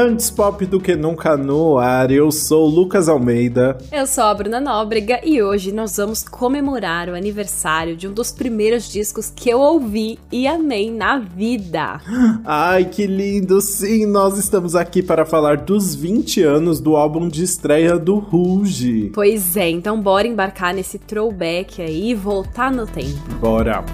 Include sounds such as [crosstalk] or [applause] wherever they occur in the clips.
Antes pop do que nunca no ar, eu sou o Lucas Almeida. Eu sou a Bruna Nóbrega e hoje nós vamos comemorar o aniversário de um dos primeiros discos que eu ouvi e amei na vida. Ai, que lindo! Sim, nós estamos aqui para falar dos 20 anos do álbum de estreia do Ruge. Pois é, então bora embarcar nesse throwback aí e voltar no tempo. Bora!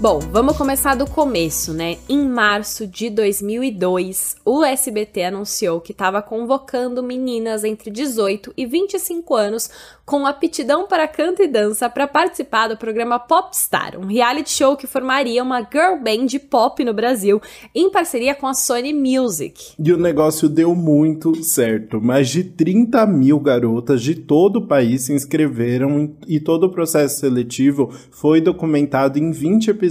Bom, vamos começar do começo, né? Em março de 2002, o SBT anunciou que estava convocando meninas entre 18 e 25 anos com aptidão para canto e dança para participar do programa Popstar, um reality show que formaria uma girl band pop no Brasil, em parceria com a Sony Music. E o negócio deu muito certo. Mais de 30 mil garotas de todo o país se inscreveram e todo o processo seletivo foi documentado em 20 episódios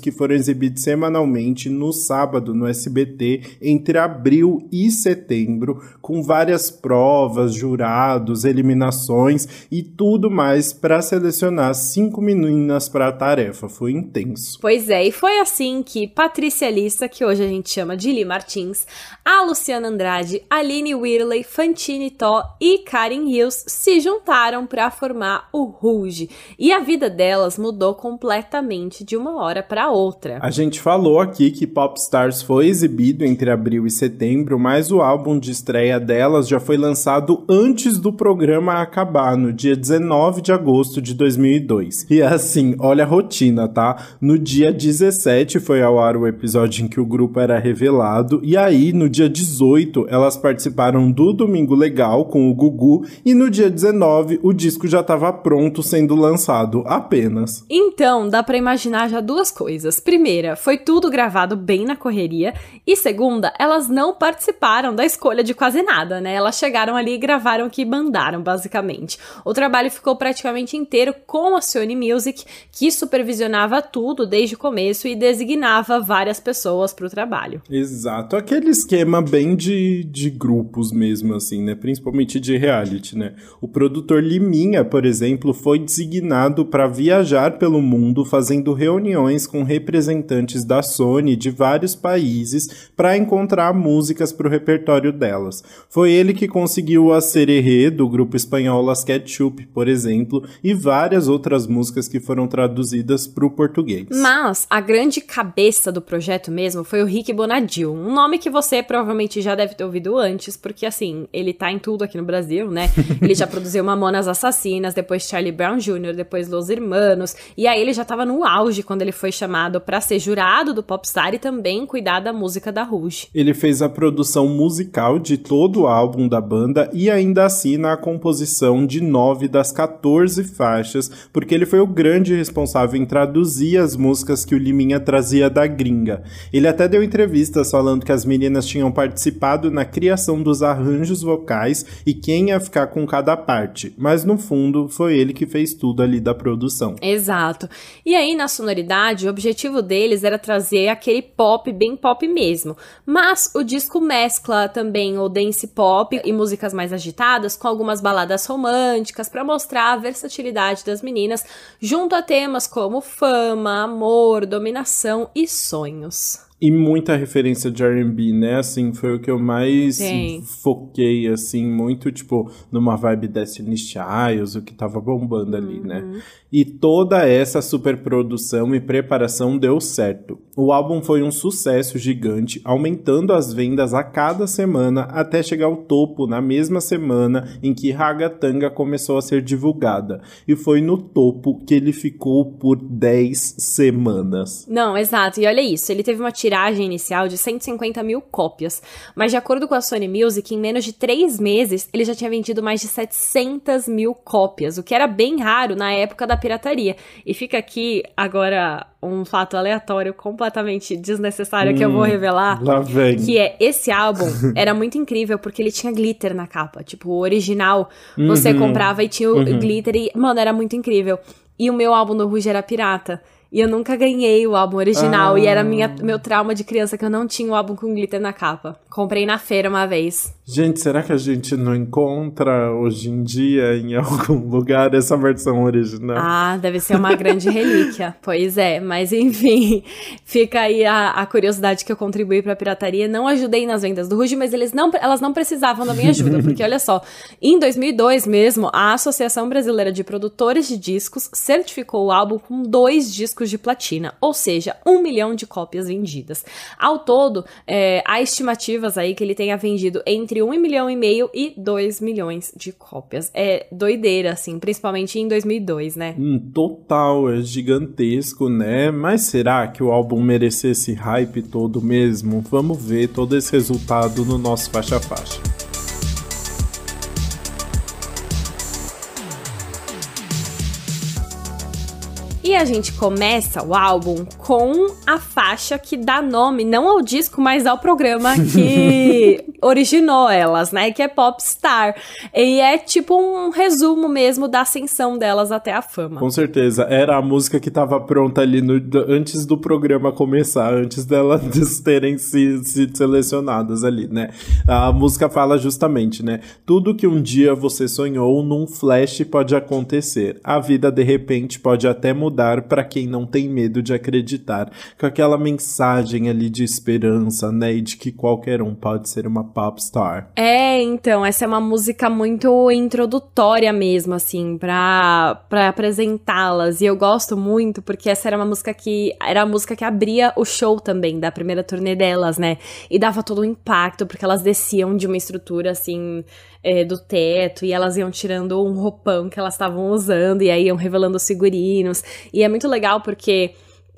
que foram exibidos semanalmente no sábado no SBT entre abril e setembro, com várias provas, jurados, eliminações e tudo mais para selecionar cinco meninas para a tarefa. Foi intenso. Pois é, e foi assim que Patrícia Lissa, que hoje a gente chama de Li Martins, a Luciana Andrade, Aline Whirley, Fantine Tó e Karen Hills se juntaram para formar o Rouge. E a vida delas mudou completamente de uma hora para outra. A gente falou aqui que Popstars foi exibido entre abril e setembro, mas o álbum de estreia delas já foi lançado antes do programa acabar, no dia 19 de agosto de 2002. E assim, olha a rotina, tá? No dia 17 foi ao ar o episódio em que o grupo era revelado, e aí no dia 18 elas participaram do Domingo Legal com o Gugu, e no dia 19 o disco já estava pronto sendo lançado apenas. Então, dá para imaginar já duas coisas. Primeira, foi tudo gravado bem na correria, e segunda, elas não participaram da escolha de quase nada, né? Elas chegaram ali e gravaram o que mandaram, basicamente. O trabalho ficou praticamente inteiro com a Sony Music, que supervisionava tudo desde o começo e designava várias pessoas para o trabalho. Exato, aquele esquema bem de, de grupos mesmo, assim, né? Principalmente de reality, né? O produtor Liminha, por exemplo, foi designado para viajar pelo mundo fazendo reuniões com representantes da Sony de vários países para encontrar músicas para o repertório delas. Foi ele que conseguiu a Sererê do grupo espanhol Las Ketchup, por exemplo, e várias outras músicas que foram traduzidas para o português. Mas a grande cabeça do projeto mesmo foi o Rick Bonadil, um nome que você provavelmente já deve ter ouvido antes, porque assim, ele tá em tudo aqui no Brasil, né? [laughs] Ele já produziu Mamonas Assassinas, depois Charlie Brown Jr., depois Los Hermanos, e aí ele já tava no auge quando ele foi chamado para ser jurado do Popstar e também cuidar da música da Rouge. Ele fez a produção musical de todo o álbum da banda e ainda assina a composição de nove das 14 faixas, porque ele foi o grande responsável em traduzir as músicas que o Liminha trazia da gringa. Ele até deu entrevistas falando que as meninas tinham participado na criação dos arranjos vocais e quem ia ficar com cada parte, mas no fundo foi ele que fez tudo ali da produção. Exato. E aí na sonoridade, o objetivo deles era trazer aquele pop bem pop mesmo, mas o disco mescla também o dance pop e músicas mais agitadas com algumas baladas românticas para mostrar a versatilidade das meninas junto a temas como fama, amor, dominação e sonhos. E muita referência de R&B, né? Assim, foi o que eu mais Sim. foquei, assim, muito, tipo, numa vibe Destiny Childs, o que tava bombando ali, né? E toda essa superprodução e preparação deu certo. O álbum foi um sucesso gigante, aumentando as vendas a cada semana até chegar ao topo na mesma semana em que Ragatanga começou a ser divulgada. E foi no topo que ele ficou por 10 semanas. Não, exato. E olha isso, ele teve uma tiragem inicial de 150 mil cópias, mas de acordo com a Sony Music, em menos de três meses ele já tinha vendido mais de 700 mil cópias, o que era bem raro na época da pirataria. E fica aqui agora um fato aleatório completamente desnecessário que eu vou revelar. Lá vem. Que é esse álbum [laughs] era muito incrível porque ele tinha glitter na capa. Tipo, o original você Uhum. comprava e tinha o glitter e, mano, era muito incrível. E o meu álbum do Ruge era pirata. E eu nunca ganhei o álbum original. E era minha, meu trauma de criança que eu não tinha o álbum com glitter na capa. Comprei na feira uma vez. Gente, será que a gente não encontra hoje em dia em [laughs] algum lugar essa versão original? Ah, deve ser uma grande relíquia. [laughs] Pois é, mas enfim, fica aí a, a curiosidade que eu contribuí para a pirataria. Não ajudei nas vendas do Ruge, mas eles não, elas não precisavam da minha ajuda, porque olha só, em 2002 mesmo, a Associação Brasileira de Produtores de Discos certificou o álbum com dois discos de platina, ou seja, um milhão de cópias vendidas. Ao todo, é, há estimativas aí que ele tenha vendido entre entre 1 milhão e meio e 2 milhões de cópias. É doideira, assim, principalmente em 2002, né? Hum, total, é gigantesco, né? Mas será que o álbum merecia esse hype todo mesmo? Vamos ver todo esse resultado no nosso faixa-faixa. E a gente começa o álbum com a faixa que dá nome não ao disco, mas ao programa que [laughs] originou elas, né? Que é Popstar. E é tipo um resumo mesmo da ascensão delas até a fama. Com certeza. Era a música que tava pronta ali no, antes do programa começar, antes delas [laughs] terem se, se selecionadas ali, né? A música fala justamente, né? Tudo que um dia você sonhou num flash pode acontecer. A vida de repente pode até mudar mudar para quem não tem medo de acreditar, com aquela mensagem ali de esperança, né, e de que qualquer um pode ser uma popstar. É, então, essa é uma música muito introdutória mesmo, assim, pra, pra apresentá-las, e eu gosto muito porque essa era uma música que, era a música que abria o show também, da primeira turnê delas, né, e dava todo o impacto, porque elas desciam de uma estrutura, assim, é, do teto e elas iam tirando um roupão que elas estavam usando e aí iam revelando os figurinos. E é muito legal porque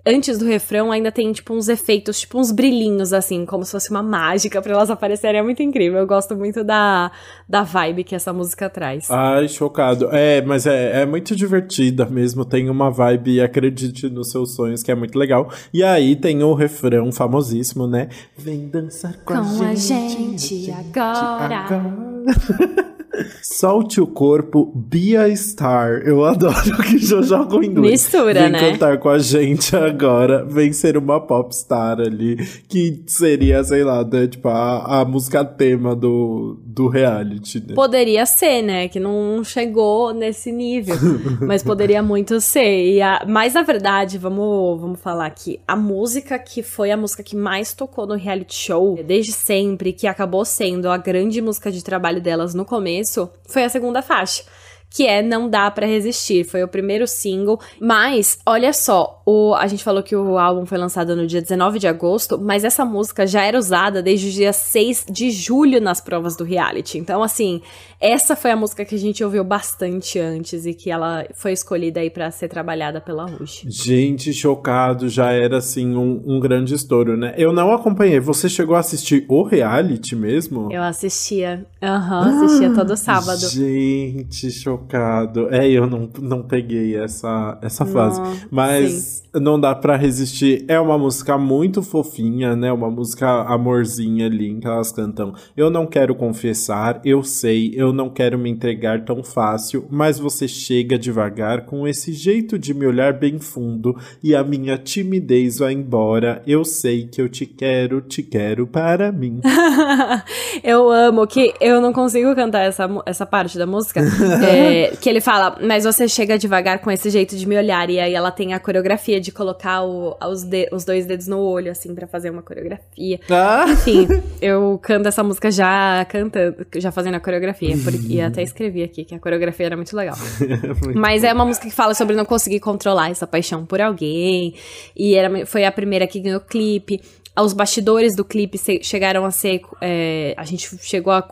antes do refrão ainda tem, tipo, uns efeitos, tipo, uns brilhinhos, assim, como se fosse uma mágica para elas aparecerem. É muito incrível. Eu gosto muito da, da vibe que essa música traz. Ai, chocado. É, mas é, é muito divertida mesmo. Tem uma vibe, acredite nos seus sonhos, que é muito legal. E aí tem o refrão famosíssimo, né? Vem dançar com, com a, gente, a gente agora. agora. [laughs] Solte o corpo, be a star. Eu adoro que já joga o inglês. Mistura, Vem né? cantar com a gente agora. Vem ser uma popstar ali. Que seria, sei lá, né, tipo, a, a música tema do, do reality. Né? Poderia ser, né? Que não chegou nesse nível. [laughs] mas poderia muito ser. E a, mas, na verdade, vamos, vamos falar aqui. A música que foi a música que mais tocou no reality show, desde sempre, que acabou sendo a grande música de trabalho delas no começo, começo foi a segunda faixa que é Não Dá para Resistir. Foi o primeiro single, mas olha só, o, a gente falou que o álbum foi lançado no dia 19 de agosto, mas essa música já era usada desde o dia 6 de julho nas provas do reality. Então, assim, essa foi a música que a gente ouviu bastante antes e que ela foi escolhida aí para ser trabalhada pela Rush. Gente, chocado, já era assim um, um grande estouro, né? Eu não acompanhei. Você chegou a assistir o reality mesmo? Eu assistia. Aham, uhum, assistia todo sábado. Gente, chocado chocado. É, eu não, não peguei essa, essa fase. Não, Mas sim. Não dá para resistir. É uma música muito fofinha, né? Uma música amorzinha ali em que elas cantam. Eu não quero confessar, eu sei, eu não quero me entregar tão fácil, mas você chega devagar com esse jeito de me olhar bem fundo e a minha timidez vai embora. Eu sei que eu te quero, te quero para mim. [laughs] eu amo que eu não consigo cantar essa, essa parte da música. É, [laughs] que ele fala, mas você chega devagar com esse jeito de me olhar. E aí ela tem a coreografia de colocar o, os, de, os dois dedos no olho, assim, para fazer uma coreografia. Ah. Enfim, eu canto essa música já cantando, já fazendo a coreografia. Porque, e até escrevi aqui que a coreografia era muito legal. [laughs] muito mas é uma música que fala sobre não conseguir controlar essa paixão por alguém. E era, foi a primeira que ganhou clipe. Os bastidores do clipe chegaram a ser. É, a gente chegou a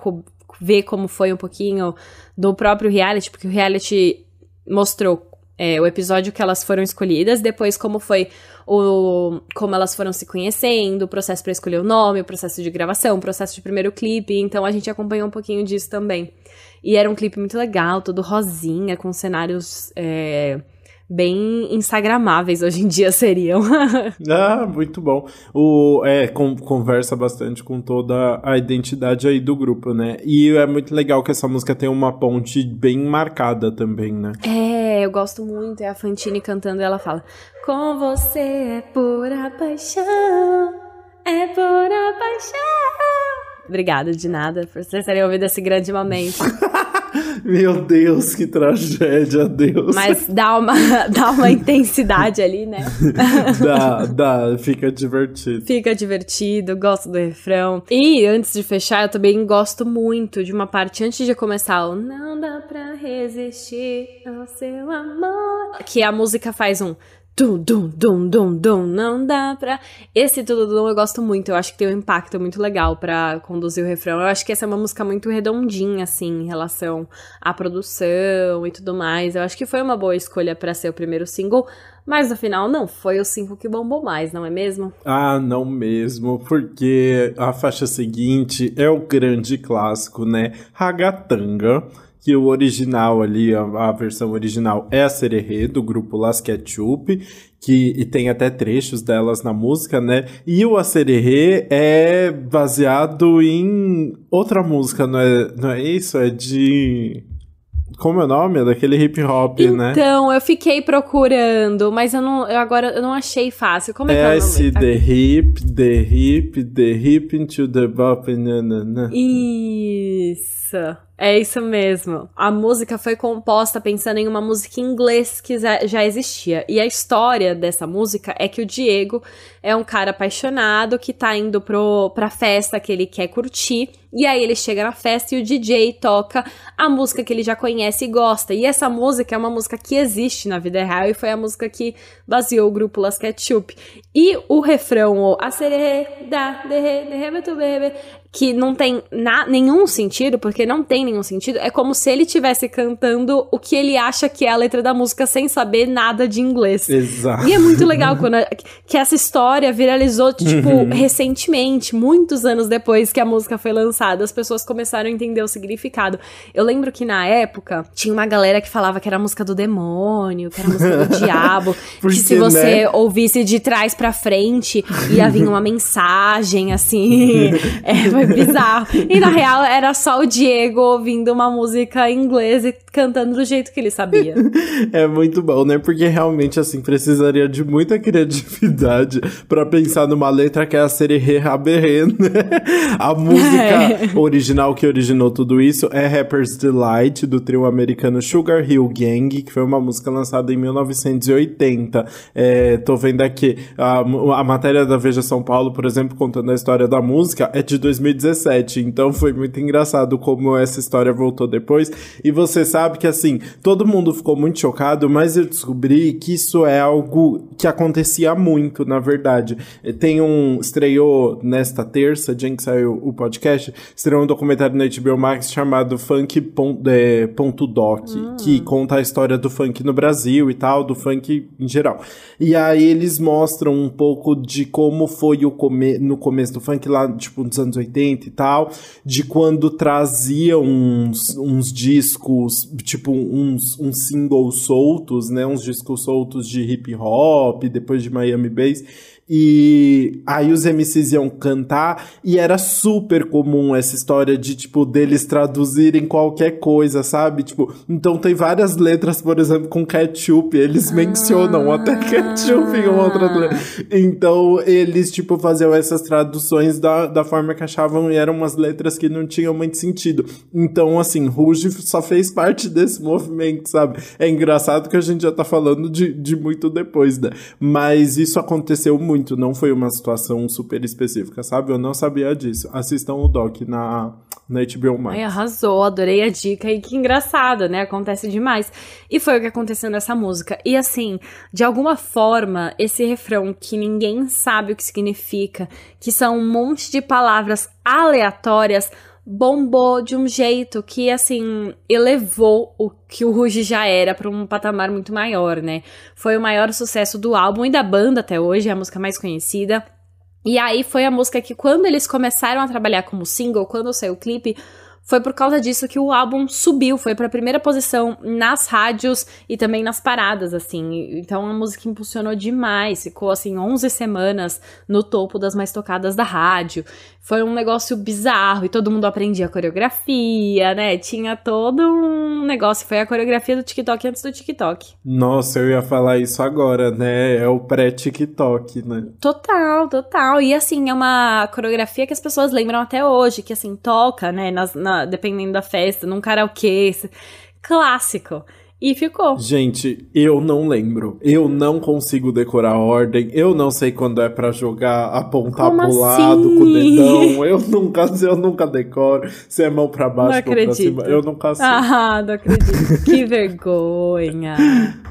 ver como foi um pouquinho do próprio reality, porque o reality mostrou é, o episódio que elas foram escolhidas, depois como foi o como elas foram se conhecendo, o processo para escolher o nome, o processo de gravação, o processo de primeiro clipe, então a gente acompanhou um pouquinho disso também. E era um clipe muito legal, todo rosinha, com cenários é, bem instagramáveis hoje em dia seriam. [laughs] ah, muito bom. O, é, com, conversa bastante com toda a identidade aí do grupo, né? E é muito legal que essa música tem uma ponte bem marcada também, né? É, eu gosto muito. É a Fantine cantando e ela fala: Com você é pura paixão, é pura paixão. Obrigada de nada por vocês terem ouvido esse grande momento. [laughs] Meu Deus, que tragédia, Deus. Mas dá uma, [laughs] dá uma intensidade ali, né? [laughs] dá, dá, fica divertido. Fica divertido, gosto do refrão. E antes de fechar, eu também gosto muito de uma parte antes de começar o Não dá pra resistir ao seu amor. Que a música faz um dum, dum, dum, dum, dum, não dá pra. Esse tudo dum eu gosto muito, eu acho que tem um impacto muito legal para conduzir o refrão. Eu acho que essa é uma música muito redondinha, assim, em relação à produção e tudo mais. Eu acho que foi uma boa escolha para ser o primeiro single. Mas no final não foi o single que bombou mais, não é mesmo? Ah, não mesmo, porque a faixa seguinte é o grande clássico, né? Ragatanga que o original ali, a, a, versão original é a Sererê, do grupo Las Ketchup, que e tem até trechos delas na música, né? E o Acererê é baseado em outra música, não é, não é isso? É de... Como é o nome? É daquele hip hop, então, né? Então, eu fiquei procurando, mas eu não, eu agora eu não achei fácil. Como é, que é o nome? Esse The Hip, The Hip, The Hip into the Bop, nanana. Isso. É isso mesmo. A música foi composta pensando em uma música em inglês que já existia. E a história dessa música é que o Diego é um cara apaixonado que tá indo pro, pra festa que ele quer curtir. E aí ele chega na festa e o DJ toca a música que ele já conhece e gosta. E essa música é uma música que existe na vida real e foi a música que baseou o grupo Las Ketchup. E o refrão, o a da, de, de, bebê, que não tem na, nenhum sentido, porque não tem nenhum sentido, é como se ele estivesse cantando o que ele acha que é a letra da música sem saber nada de inglês. Exato. E é muito legal quando a, que essa história viralizou, tipo, uhum. recentemente, muitos anos depois que a música foi lançada, as pessoas começaram a entender o significado. Eu lembro que na época tinha uma galera que falava que era a música do demônio, que era a música do [laughs] diabo, que se você né? ouvisse de trás para frente ia vir uma mensagem assim. [laughs] [laughs] é, foi bizarro. E na real era só o Diego ouvindo uma música em inglês e cantando do jeito que ele sabia. é muito bom, né? Porque realmente, assim, precisaria de muita criatividade para pensar numa letra que é a Sererê Raberê, né? A música [laughs] é. original que originou tudo isso é Rapper's Delight, do trio americano Sugar Hill Gang, que foi uma música lançada em 1980. É, tô vendo aqui, a, a matéria da Veja São Paulo, por exemplo, contando a história da música, é de 2017. Então foi muito engraçado como essa história voltou depois. E você sabe que, assim, todo mundo ficou muito chocado, mas eu descobri que isso é algo que acontecia muito, na verdade. Tem um. Estreou nesta terça, dia em que saiu o podcast, estreou um documentário na HBO Max chamado Funk é, ponto Doc, hum. que conta a história do funk no Brasil e tal, do funk em geral. E aí eles mostram um pouco de como foi o come no começo do funk, lá, tipo, nos anos 80 e tal, de quando trazia uns, uns discos, tipo, uns, uns singles soltos, né? Uns discos soltos de hip hop, depois de Miami Bass e aí os MCs iam cantar e era super comum essa história de, tipo, deles traduzirem qualquer coisa, sabe? Tipo, então tem várias letras, por exemplo, com ketchup, eles mencionam até ketchup em uma outra letra. Então eles, tipo, faziam essas traduções da, da forma que achavam e eram umas letras que não tinham muito sentido. Então, assim, Ruge só fez parte desse movimento, sabe? É engraçado que a gente já tá falando de, de muito depois, né? Mas isso aconteceu muito muito, não foi uma situação super específica, sabe? Eu não sabia disso. Assistam o doc na, na HBO Max. Ai, arrasou, adorei a dica e que engraçado, né? Acontece demais. E foi o que aconteceu nessa música. E assim, de alguma forma, esse refrão que ninguém sabe o que significa, que são um monte de palavras aleatórias, bombou de um jeito que, assim, elevou o que o Ruge já era para um patamar muito maior, né? Foi o maior sucesso do álbum e da banda até hoje, é a música mais conhecida. E aí foi a música que, quando eles começaram a trabalhar como single, quando saiu o clipe, foi por causa disso que o álbum subiu, foi para a primeira posição nas rádios e também nas paradas, assim. Então a música impulsionou demais, ficou assim 11 semanas no topo das mais tocadas da rádio. Foi um negócio bizarro e todo mundo aprendia a coreografia, né? Tinha todo um negócio, foi a coreografia do TikTok antes do TikTok. Nossa, eu ia falar isso agora, né? É o pré-TikTok, né? Total, total. E assim, é uma coreografia que as pessoas lembram até hoje, que assim, toca, né, nas, na, dependendo da festa, num karaokê. Clássico. E ficou. Gente, eu não lembro. Eu não consigo decorar a ordem. Eu não sei quando é para jogar, apontar Como pro assim? lado com o dedão. Eu nunca, [laughs] eu nunca decoro. Se é mão pra baixo, ou pra cima. Eu nunca sei. Ah, não acredito. que [laughs] vergonha.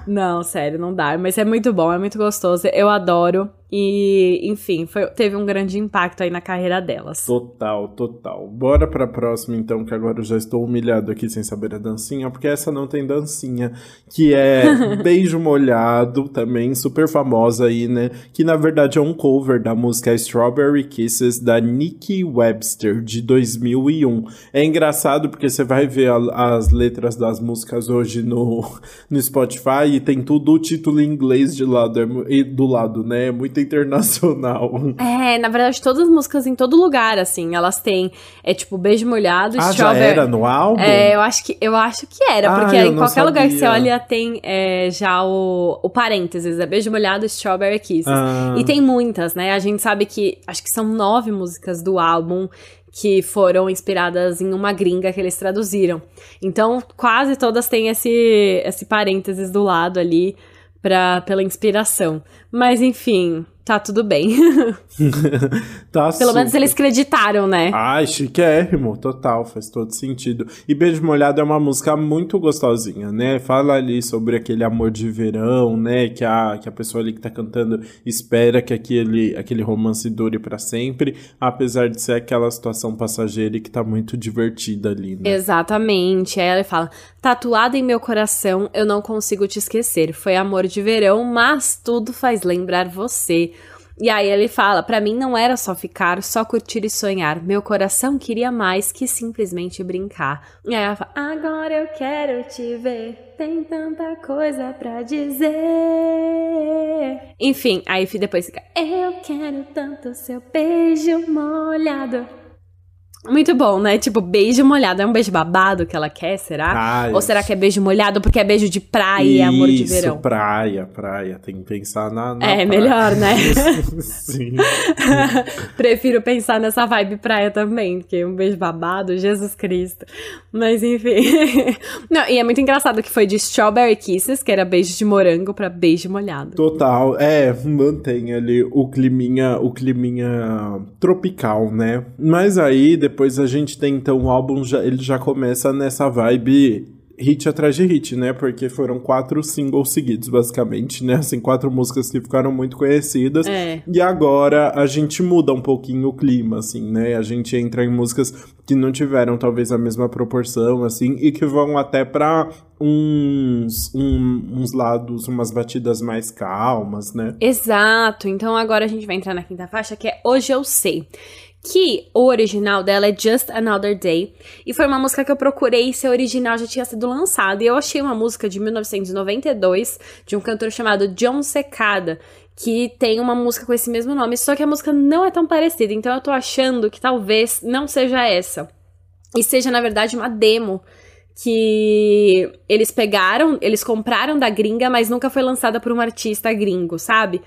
Não, sério, não dá. Mas é muito bom, é muito gostoso. Eu adoro. E, enfim, foi, teve um grande impacto aí na carreira delas. Total, total. Bora pra próxima, então, que agora eu já estou humilhado aqui sem saber a dancinha, porque essa não tem dancinha, que é [laughs] Beijo Molhado, também super famosa aí, né? Que na verdade é um cover da música Strawberry Kisses da Nikki Webster, de 2001. É engraçado porque você vai ver a, as letras das músicas hoje no, [laughs] no Spotify e tem tudo o título em inglês de lado, é, do lado, né? É muito muito internacional. [laughs] É, na verdade, todas as músicas em todo lugar, assim, elas têm, é tipo, Beijo Molhado, ah, já era no álbum? É, eu acho que, eu acho que era, ah, porque em qualquer sabia. lugar que você olha tem é, já o, o parênteses, é Beijo Molhado, Strawberry Kisses. Ah. E tem muitas, né? A gente sabe que, acho que são nove músicas do álbum, que foram inspiradas em uma gringa que eles traduziram. Então, quase todas têm esse, esse parênteses do lado ali pra, pela inspiração. Mas enfim, tá tudo bem. [laughs] tá Pelo super. menos eles acreditaram, né? Ai, chiquérrimo, total, faz todo sentido. E Beijo Molhado é uma música muito gostosinha, né? Fala ali sobre aquele amor de verão, né? Que a, que a pessoa ali que tá cantando espera que aquele, aquele romance dure para sempre, apesar de ser aquela situação passageira e que tá muito divertida ali, né? Exatamente. Aí ela fala: tatuado em meu coração, eu não consigo te esquecer. Foi amor de verão, mas tudo faz lembrar você. E aí ele fala: para mim não era só ficar, só curtir e sonhar. Meu coração queria mais que simplesmente brincar. E aí ela fala: agora eu quero te ver. Tem tanta coisa pra dizer. Enfim, aí depois fica: eu quero tanto seu beijo molhado. Muito bom, né? Tipo, beijo molhado. É um beijo babado que ela quer, será? Ah, Ou será que é beijo molhado porque é beijo de praia e amor de verão? Isso, praia, praia. Tem que pensar na, na É, praia. melhor, né? [laughs] Sim. [laughs] Prefiro pensar nessa vibe praia também, porque um beijo babado, Jesus Cristo. Mas enfim. [laughs] Não, e é muito engraçado que foi de Strawberry Kisses, que era beijo de morango, pra beijo molhado. Total. É, mantém ali o climinha, o climinha tropical, né? Mas aí, depois a gente tem então o álbum, já, ele já começa nessa vibe hit atrás de hit, né? Porque foram quatro singles seguidos, basicamente, né? Assim, quatro músicas que ficaram muito conhecidas. É. E agora a gente muda um pouquinho o clima, assim, né? A gente entra em músicas que não tiveram talvez a mesma proporção, assim, e que vão até para uns, um, uns lados, umas batidas mais calmas, né? Exato. Então agora a gente vai entrar na quinta faixa, que é Hoje Eu Sei que o original dela é Just Another Day, e foi uma música que eu procurei se a original já tinha sido lançada, e eu achei uma música de 1992 de um cantor chamado John Secada, que tem uma música com esse mesmo nome, só que a música não é tão parecida, então eu tô achando que talvez não seja essa, e seja na verdade uma demo que eles pegaram, eles compraram da gringa, mas nunca foi lançada por um artista gringo, sabe?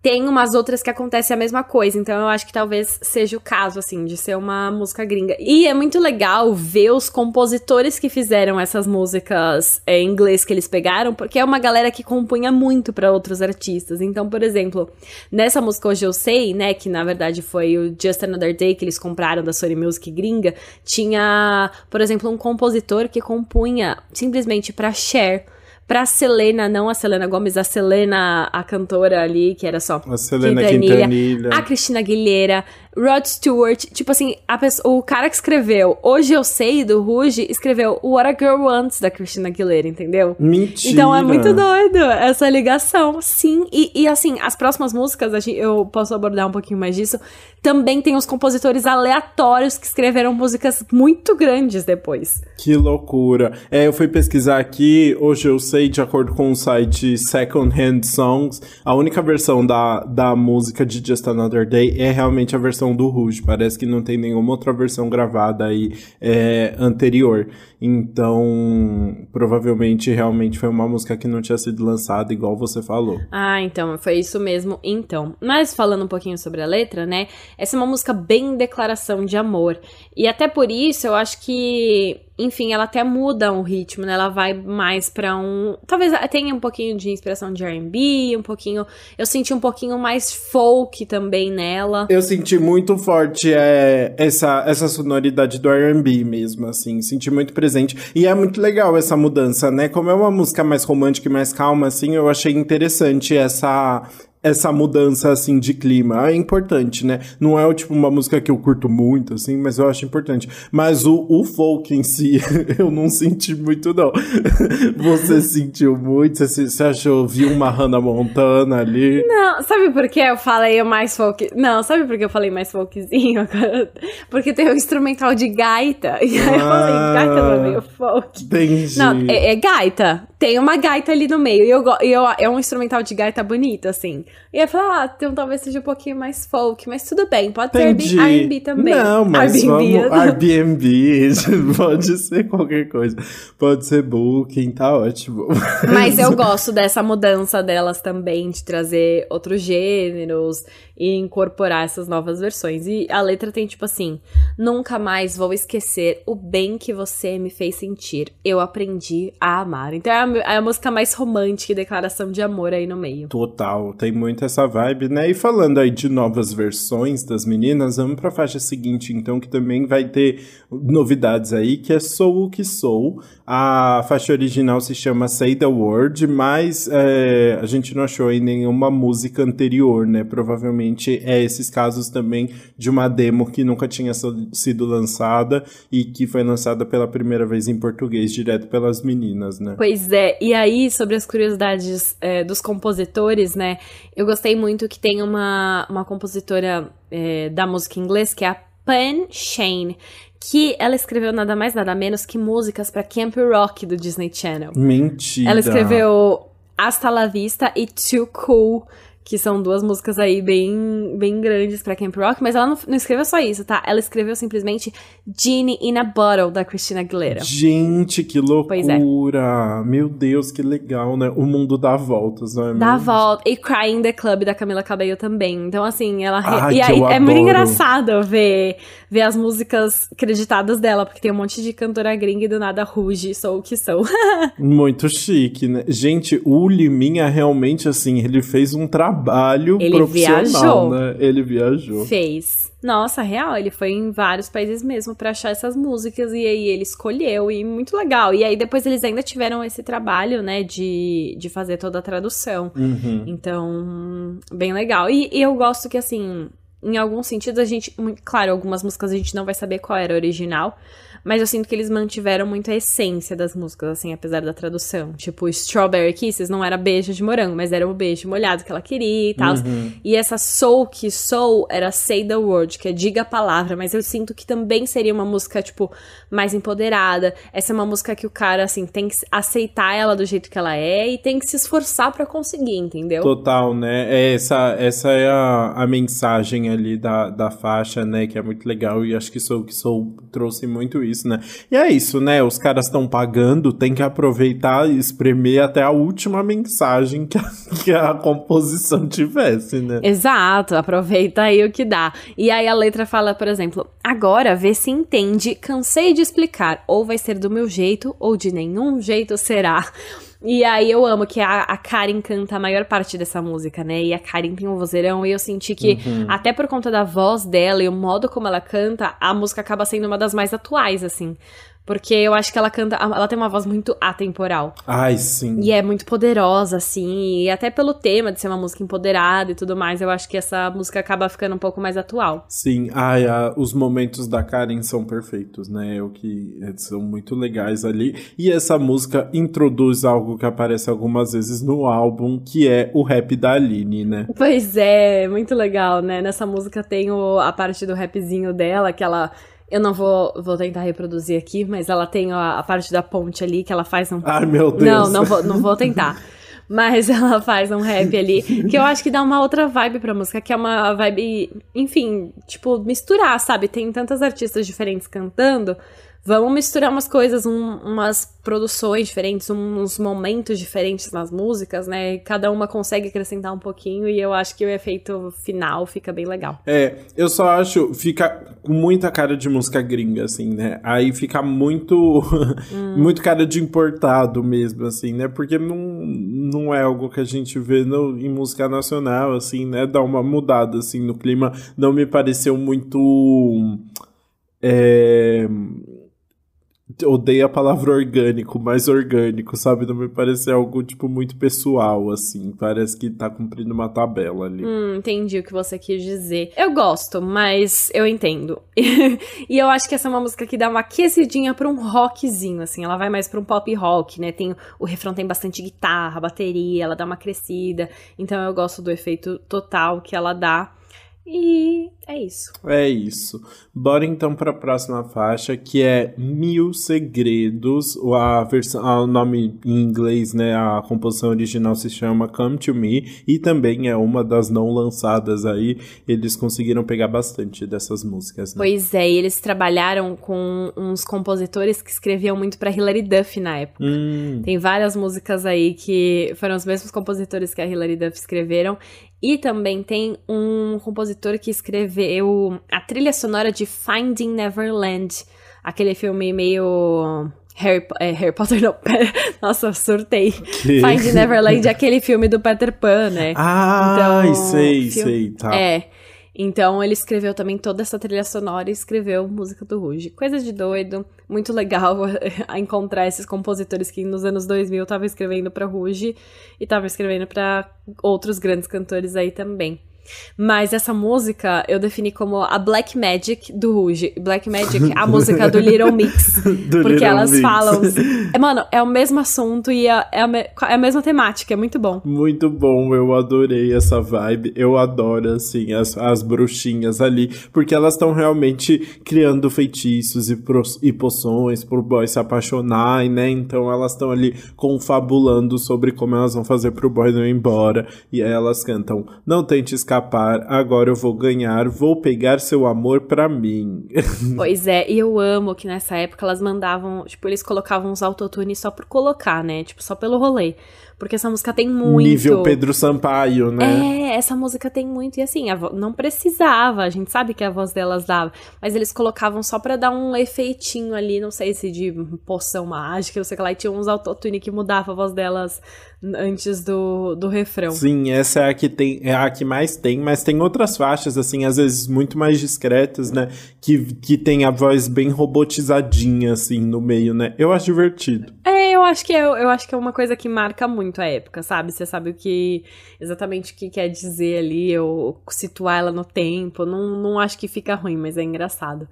Tem umas outras que acontece a mesma coisa, então eu acho que talvez seja o caso, assim, de ser uma música gringa. E é muito legal ver os compositores que fizeram essas músicas é, em inglês que eles pegaram, porque é uma galera que compunha muito para outros artistas. Então, por exemplo, nessa música Hoje Eu Sei, né, que na verdade foi o Just Another Day que eles compraram da Sony Music gringa, tinha, por exemplo, um compositor que compunha simplesmente para Cher Pra Selena, não a Selena Gomes, a Selena, a cantora ali, que era só A Selena Quintanilha. a Cristina Aguilera, Rod Stewart, tipo assim, a pessoa, o cara que escreveu Hoje Eu Sei, do Ruge, escreveu What a Girl Wants, da Cristina Aguilera, entendeu? Mentira. Então é muito doido essa ligação, sim. E, e, assim, as próximas músicas, a gente- eu posso abordar um pouquinho mais disso. Também tem os compositores aleatórios que escreveram músicas muito grandes depois. Que loucura. É, eu fui pesquisar aqui, hoje eu sei, de acordo com o site Second Hand Songs, a única versão da, da música de Just Another Day é realmente a versão do Rouge. Parece que não tem nenhuma outra versão gravada aí é, anterior. Então, provavelmente, realmente foi uma música que não tinha sido lançada, igual você falou. Ah, então, foi isso mesmo, então. Mas falando um pouquinho sobre a letra, né? Essa é uma música bem declaração de amor. E até por isso, eu acho que, enfim, ela até muda o ritmo, né? Ela vai mais pra um. Talvez tenha um pouquinho de inspiração de RB, um pouquinho. Eu senti um pouquinho mais folk também nela. Eu senti muito forte é, essa, essa sonoridade do R&B mesmo, assim, senti muito presente. E é muito legal essa mudança, né? Como é uma música mais romântica e mais calma, assim, eu achei interessante essa essa mudança, assim, de clima. É importante, né? Não é, tipo, uma música que eu curto muito, assim, mas eu acho importante. Mas o, o folk em si, [laughs] eu não senti muito, não. [laughs] Você sentiu muito? Você, você achou, viu uma Hannah Montana ali? Não, sabe por que eu falei mais folk? Não, sabe por que eu falei mais folkzinho? [laughs] Porque tem o instrumental de gaita. E aí eu falei, gaita não é meio folk. Entendi. Não, é, é gaita. Tem uma gaita ali no meio. E, eu, eu, é um instrumental de gaita bonito, assim. E eu falei, ah, então talvez seja um pouquinho mais folk, mas tudo bem, pode Entendi. ser R&B também. Não, mas R&B, vamos Airbnb, [laughs] pode ser qualquer coisa. Pode ser Booking, tá ótimo. Mas eu [laughs] gosto dessa mudança delas também, de trazer outros gêneros e incorporar essas novas versões. E a letra tem tipo assim: Nunca mais vou esquecer o bem que você me fez sentir. Eu aprendi a amar. Então é a, é a música mais romântica e declaração de amor aí no meio. Total, tem muito essa vibe, né? E falando aí de novas versões das meninas, vamos pra faixa seguinte, então, que também vai ter novidades aí, que é Sou o que Sou. A faixa original se chama Say the Word, mas é, a gente não achou aí nenhuma música anterior, né? Provavelmente é esses casos também de uma demo que nunca tinha sido lançada e que foi lançada pela primeira vez em português, direto pelas meninas, né? Pois é, e aí, sobre as curiosidades é, dos compositores, né? Eu gostei muito que tem uma, uma compositora é, da música em inglês, que é a Pan Shane, que ela escreveu nada mais, nada menos que músicas pra Camp Rock do Disney Channel. Mentira. Ela escreveu Hasta la Vista e Too Cool, que são duas músicas aí bem, bem grandes pra Camp Rock, mas ela não, não escreveu só isso, tá? Ela escreveu simplesmente Genie in a Bottle, da Christina Aguilera. Gente, que é. loucura! Meu Deus, que legal, né? O mundo dá voltas, não é Dá mesmo? volta. E Cry in the Club da Camila Cabello também. Então, assim, ela. re- Ai, e aí é muito engraçado ver, ver as músicas creditadas dela, porque tem um monte de cantora gringa e do nada ruge, sou o que sou. [laughs] Muito chique, né? Gente, o Liminha realmente, assim, ele fez um trabalho Ele profissional, viajou. né? Ele viajou. Fez. Nossa, real, ele foi em vários países mesmo pra achar essas músicas e aí ele escolheu e muito legal. E aí depois eles ainda tiveram esse trabalho, né, de, de fazer toda a tradução. Uhum. Então, bem legal. E, e eu gosto que, assim, em alguns sentidos, a gente. Claro, algumas músicas a gente não vai saber qual era a original. Mas eu sinto que eles mantiveram muito a essência das músicas, assim, apesar da tradução. Tipo, Strawberry Kisses não era beijo de morango, mas era o beijo molhado que ela queria e tal. Uhum. E essa Soul que Soul era Say the Word, que é diga a palavra, mas eu sinto que também seria uma música, tipo, mais empoderada. Essa é uma música que o cara, assim, tem que aceitar ela do jeito que ela é e tem que se esforçar pra conseguir, entendeu? Total, né? É Essa, essa é a, a mensagem ali da, da faixa, né? Que é muito legal e acho que Sou que Sou trouxe muito isso, né? E é isso, né? Os caras estão pagando, tem que aproveitar e espremer até a última mensagem que a, [laughs] que a composição tivesse, né? Exato, aproveita aí o que dá. E aí a letra fala, por exemplo, agora vê se entende, cansei de explicar, ou vai ser do meu jeito, ou de nenhum jeito será. E aí eu amo que a, a Karen canta a maior parte dessa música, né? E a Karen tem um vozeirão, e eu senti que, até por conta da voz dela e o modo como ela canta, a música acaba sendo uma das mais atuais, assim. Porque eu acho que ela canta. Ela tem uma voz muito atemporal. Ai, sim. E é muito poderosa, assim. E até pelo tema de ser uma música empoderada e tudo mais, eu acho que essa música acaba ficando um pouco mais atual. Sim, ai, a, os momentos da Karen são perfeitos, né? É o que é, são muito legais ali. E essa música introduz algo que aparece algumas vezes no álbum, que é o rap da Aline, né? Pois é, muito legal, né? Nessa música tem o, a parte do rapzinho dela, que ela eu não vou, vou tentar reproduzir aqui, mas ela tem a, a parte da ponte ali que ela faz um. Ai, meu Deus. Não, não vou, não vou tentar. Mas [laughs] ela faz um rap ali, que eu acho que dá uma outra vibe pra música, que é uma vibe, enfim, tipo, misturar, sabe? Tem tantas artistas diferentes cantando, vamos misturar umas coisas, um, umas produções diferentes, uns momentos diferentes nas músicas, né? Cada uma consegue acrescentar um pouquinho e eu acho que o efeito final fica bem legal. É, eu só acho, fica com muita cara de música gringa, assim, né? Aí fica muito, hum. [laughs] muito cara de importado mesmo, assim, né? Porque não, não é algo que a gente vê no, em música nacional, assim, né? Dá uma mudada, assim, no clima. Não me pareceu muito... É odeio a palavra orgânico, mais orgânico, sabe? Não me parece algo, tipo, muito pessoal, assim. Parece que tá cumprindo uma tabela ali. Hum, entendi o que você quis dizer. Eu gosto, mas eu entendo. [laughs] e eu acho que essa é uma música que dá uma aquecidinha pra um rockzinho, assim. Ela vai mais pra um pop rock, né? Tem, o refrão tem bastante guitarra, bateria, ela dá uma crescida. Então eu gosto do efeito total que ela dá. E é isso. É isso. Bora então para a próxima faixa, que é Mil Segredos. A versão, o nome em inglês, né? A composição original se chama Come to Me e também é uma das não lançadas aí. Eles conseguiram pegar bastante dessas músicas. Né? Pois é, eles trabalharam com uns compositores que escreviam muito para Hilary Duff na época. Hum. Tem várias músicas aí que foram os mesmos compositores que a Hilary Duff escreveram e também tem um compositor que escreveu a trilha sonora de Finding Neverland, aquele filme meio Harry, é, Harry Potter, não, [laughs] nossa, surtei. Que? Finding Neverland é [laughs] aquele filme do Peter Pan, né? Ah, então, sei, filme, sei, tá. É. Então ele escreveu também toda essa trilha sonora e escreveu música do Ruge. Coisa de doido, muito legal [laughs] encontrar esses compositores que nos anos 2000 estavam escrevendo para Ruge e estavam escrevendo para outros grandes cantores aí também. Mas essa música eu defini como a Black Magic do Rouge. Black Magic, a música do Little Mix. [laughs] do porque Little elas Mix. falam. [laughs] É, mano, é o mesmo assunto e é, é, a, é a mesma temática, é muito bom. Muito bom, eu adorei essa vibe. Eu adoro, assim, as, as bruxinhas ali, porque elas estão realmente criando feitiços e, pro, e poções pro boy se apaixonar, né? Então elas estão ali confabulando sobre como elas vão fazer pro boy não ir embora. E aí elas cantam: Não tente escapar escapar, agora eu vou ganhar, vou pegar seu amor pra mim. [laughs] Pois é, e eu amo que nessa época elas mandavam, tipo, eles colocavam uns autotunes só por colocar, né? Tipo, só pelo rolê. Porque essa música tem muito. Nível Pedro Sampaio, né? É, essa música tem muito. E assim, não precisava, a gente sabe que a voz delas dava. Mas eles colocavam só pra dar um efeitinho ali, não sei se de poção mágica, não sei o que lá. E tinha uns autotune que mudava a voz delas antes do, do refrão. Sim, essa é a que tem, é a que mais tem, mas tem outras faixas, assim, às vezes muito mais discretas, né? Que, que tem a voz bem robotizadinha, assim, no meio, né? Eu acho divertido. É, eu acho que é, eu acho que é uma coisa que marca muito a época, sabe? Você sabe o que exatamente o que quer dizer ali, ou situar ela no tempo. Não, não acho que fica ruim, mas é engraçado.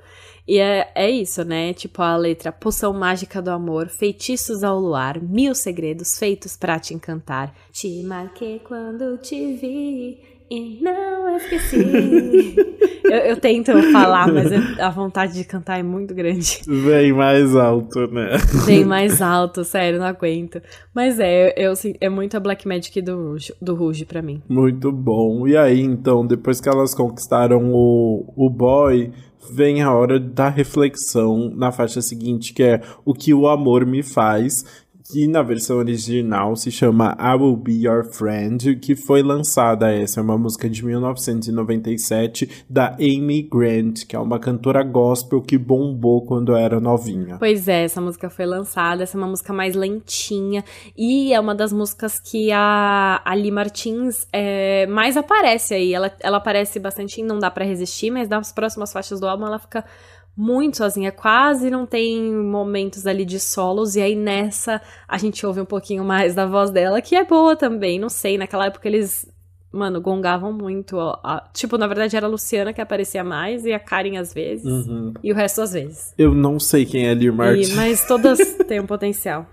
E é, é isso, né? Tipo a letra Poção Mágica do Amor, Feitiços ao Luar, Mil Segredos Feitos para Te Encantar. Te marquei quando te vi e não esqueci. [laughs] eu, eu, tento falar, mas a vontade de cantar é muito grande. Vem mais alto, né? Vem mais alto, sério, não aguento. Mas é, eu, é muito a Black Magic do Rouge, do Rouge pra mim. Muito bom. E aí, então, depois que elas conquistaram o, o boy, vem a hora da reflexão na faixa seguinte, que é o que o amor me faz que na versão original se chama I Will Be Your Friend, que foi lançada essa, é uma música de 1997 da Amy Grant, que é uma cantora gospel que bombou quando era novinha. Pois é, essa música foi lançada, essa é uma música mais lentinha e é uma das músicas que a Ali Martins é, mais aparece aí. Ela, ela aparece bastante em Não Dá para Resistir, mas nas próximas faixas do álbum ela fica muito sozinha, quase não tem momentos ali de solos, e aí nessa a gente ouve um pouquinho mais da voz dela, que é boa também, não sei, naquela época eles, mano, gongavam muito, ó, a- tipo, na verdade era a Luciana que aparecia mais, e a Karen às vezes, Uhum. e o resto às vezes. Eu não sei quem é Lir E- Martins. mas todas têm um [laughs] potencial.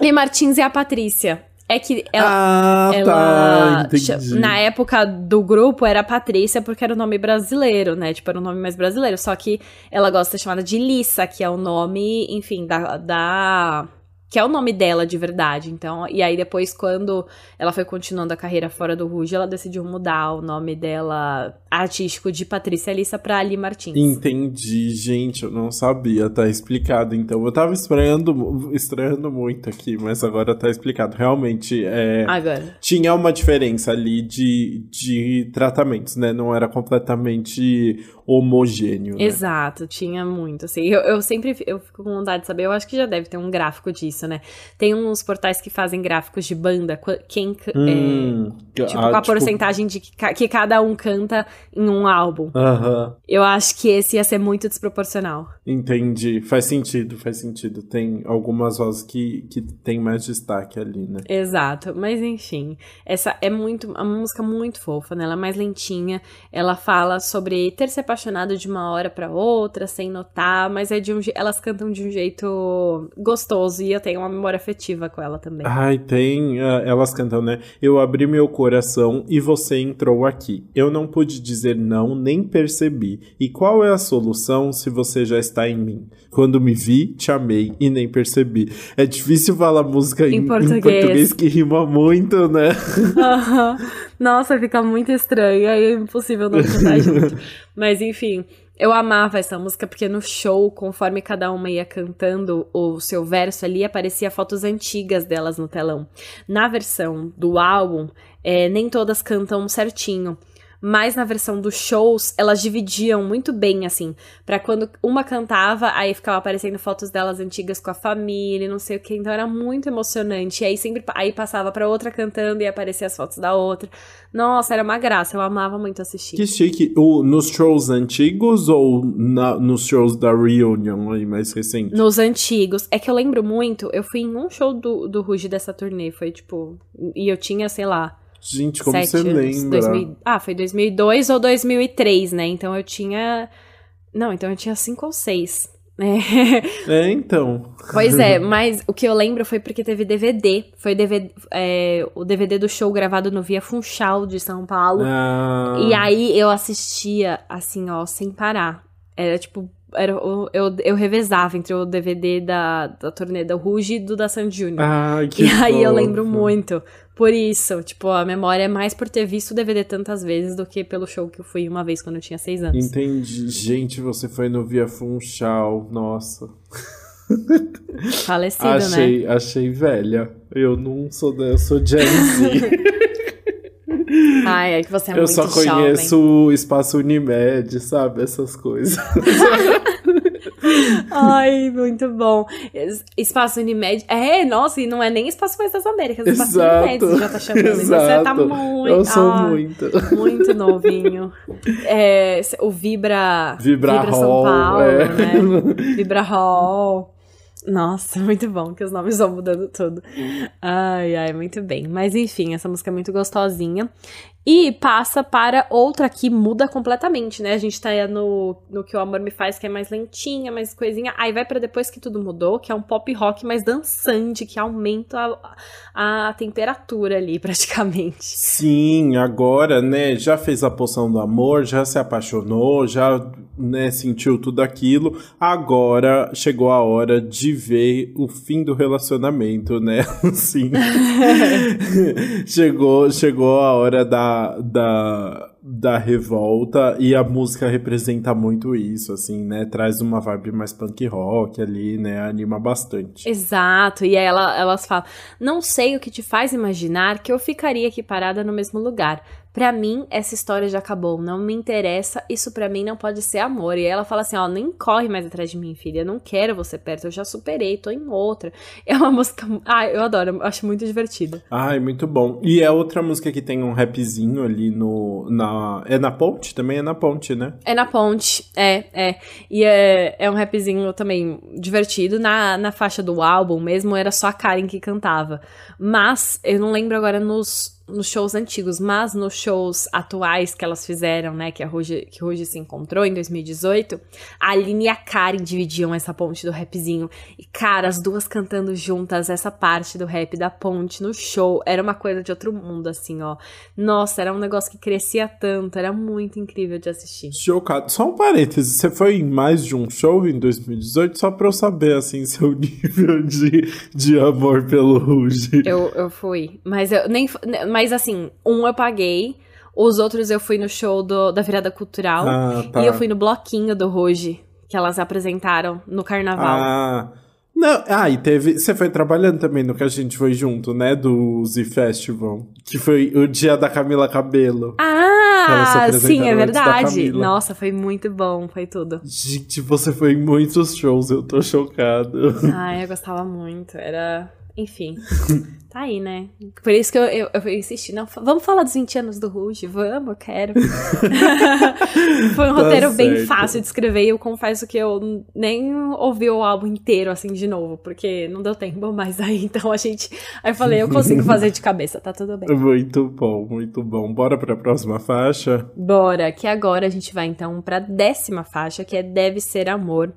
E Martins e a Patrícia. É que ela, ah, ela tá, entendi. cha- na época do grupo era Patrícia porque era o nome brasileiro, né? Tipo, era o nome mais brasileiro. Só que ela gosta de ser chamada de Lissa, que é o nome, enfim, da. da que é o nome dela de verdade. Então, e aí depois, quando ela foi continuando a carreira fora do Ruge, ela decidiu mudar o nome dela artístico de Patrícia Lissa pra Ali Martins. Entendi, gente, eu não sabia, tá explicado. Então, eu tava estranhando, estranhando muito aqui, mas agora tá explicado. Realmente, é, Agora. tinha uma diferença ali de, de tratamentos, né? Não era completamente homogêneo. né? Exato, tinha muito, assim, eu, eu sempre eu fico com vontade de saber, eu acho que já deve ter um gráfico disso, né? Tem uns portais que fazem gráficos de banda, qu- quem, Hum, é, tipo, ah, com a porcentagem de que, que cada um canta em um álbum. Aham, Eu acho que esse ia ser muito desproporcional. entendi. Faz sentido, faz sentido. Tem algumas vozes que, que tem mais destaque ali, né? Exato, mas enfim, essa é muito uma música muito fofa, né? Ela é mais lentinha, ela fala sobre ter se apaixonado de uma hora pra outra, sem notar, mas é de um, elas cantam de um jeito gostoso e eu tenho uma memória afetiva com ela também. Ai, tem. ah, elas cantam, né? Eu abri meu coração e você entrou aqui. Eu não pude dizer não, nem percebi. E qual é a solução se você já está em mim? Quando me vi, te amei e nem percebi. É difícil falar música em, Em em português. português que rima muito, né? [laughs] Aham. Nossa, fica muito estranho, aí é impossível não cantar [laughs] junto. Mas enfim, eu amava essa música porque no show, conforme cada uma ia cantando o seu verso ali, aparecia fotos antigas delas no telão. Na versão do álbum, é, nem todas cantam certinho. Mas na versão dos shows, elas dividiam muito bem, assim. Pra quando uma cantava, aí ficava aparecendo fotos delas antigas com a família, e não sei o que. Então era muito emocionante. E aí sempre aí passava pra outra cantando e aparecia as fotos da outra. Nossa, era uma graça. Eu amava muito assistir. Que chique. O, nos shows antigos ou na- nos shows da Reunion aí mais recente? Nos antigos. É que eu lembro muito, eu fui em um show do, do Ruge dessa turnê. Foi tipo. E eu tinha, sei lá, Gente, como você anos. lembra? 2000 ah, foi 2002 ou 2003, né? Então eu tinha. Não, então eu tinha cinco ou seis. É. [laughs] É, então. Pois é, [laughs] mas o que eu lembro foi porque teve DVD. Foi DVD, é, o DVD do show gravado no Via Funchal de São Paulo. Ah, E aí eu assistia, assim, ó, sem parar. Era tipo. Era, o- eu, eu revezava entre o DVD da, da turnê da Ruge e do da Sandy Júnior. Ai, que e aí eu lembro fofo. muito. Por isso, tipo, a memória é mais por ter visto o DVD tantas vezes do que pelo show que eu fui uma vez quando eu tinha seis anos. Entendi. Gente, você foi no Via Funchal. Nossa. [laughs] Falecido, né? achei, achei velha. Eu não sou da, eu sou Gen Z. [laughs] Ai, é que você é eu muito só jovem. conheço o espaço Unimed, sabe? Essas coisas. [laughs] [laughs] Ai, muito bom. Es- Espaço Unimed. É, nossa, e não é nem Espaço Mais das Américas, Espaço Exato. Unimed você já tá chamando. Então Você tá Exato. muito. Eu sou ah, muito. Muito novinho. É, o Vibra. Vibra São Hall, Paulo, é. né? Vibra Hall. Nossa, muito bom que os nomes vão mudando tudo. Ai, ai, muito bem. Mas enfim, essa música é muito gostosinha. E passa para outra que muda completamente, né? A gente tá no, no que o amor me faz, que é mais lentinha, mais coisinha. Aí vai para depois que tudo mudou, que é um pop rock mais dançante, que aumenta a, a temperatura ali, [laughs] praticamente. Sim, agora, né, já fez a poção do amor, já se apaixonou, já, né, sentiu tudo aquilo. Agora chegou a hora de ver o fim do relacionamento, né? [laughs] Sim. [laughs] chegou, chegou a hora da, da, revolta e a música representa muito isso, assim, né? Traz uma vibe mais punk rock ali, né? Anima bastante. Exato, e aí ela, elas falam: Não sei o que te faz imaginar que eu ficaria aqui parada no mesmo lugar. Pra mim, essa história já acabou, não me interessa, isso pra mim não pode ser amor. E ela fala assim: ó, nem corre mais atrás de mim, filha, eu não quero você perto, eu já superei, tô em outra. [laughs] É uma música. Ah, eu adoro, acho muito divertida. Ai, muito bom. E é outra música que tem um rapzinho ali no. Na... É na ponte? Também é na ponte, né? É na ponte, é, é. E é, é um rapzinho também divertido. Na, na faixa do álbum mesmo era só a Karen que cantava. Mas eu não lembro agora nos nos shows antigos, mas nos shows atuais que elas fizeram, né, que a Ruge, que Ruge se encontrou em 2018, a Aline e a Karen dividiam essa ponte do rapzinho. E, cara, as duas cantando juntas essa parte do rap da ponte no show, era uma coisa de outro mundo, assim, ó. Nossa, era um negócio que crescia tanto, era muito incrível de assistir. Chocado. Só um parênteses, você foi em mais de um show em 2018, só pra eu saber, assim, [laughs] seu nível de, de amor pelo Ruge. Eu, eu fui, mas eu nem... mas assim, um eu paguei, os outros eu fui no show do, da virada cultural ah, tá. e eu fui no bloquinho do Roge, que elas apresentaram no carnaval. Ah. Não, ah, e teve. Você foi trabalhando também no que a gente foi junto, né? Do Z Festival. Que foi o dia da Camila Cabelo. Ah, sim, é verdade. Nossa, foi muito bom, foi tudo. Gente, você foi em muitos shows, eu tô chocado. Ah, eu gostava muito. Era. Enfim. [laughs] Tá aí, né? Por isso que eu, eu, eu insisti. Não, vamos falar dos 20 anos do Ruge? Vamos, eu quero. [laughs] Foi um tá roteiro certo. bem fácil de escrever e eu confesso que eu nem ouvi o álbum inteiro assim de novo, porque não deu tempo mais aí. [laughs] Então a gente. Aí eu falei, eu consigo fazer de cabeça, tá tudo bem. Muito bom, muito bom. Bora pra próxima faixa? Bora, que agora a gente vai então pra décima faixa, que é Deve Ser Amor.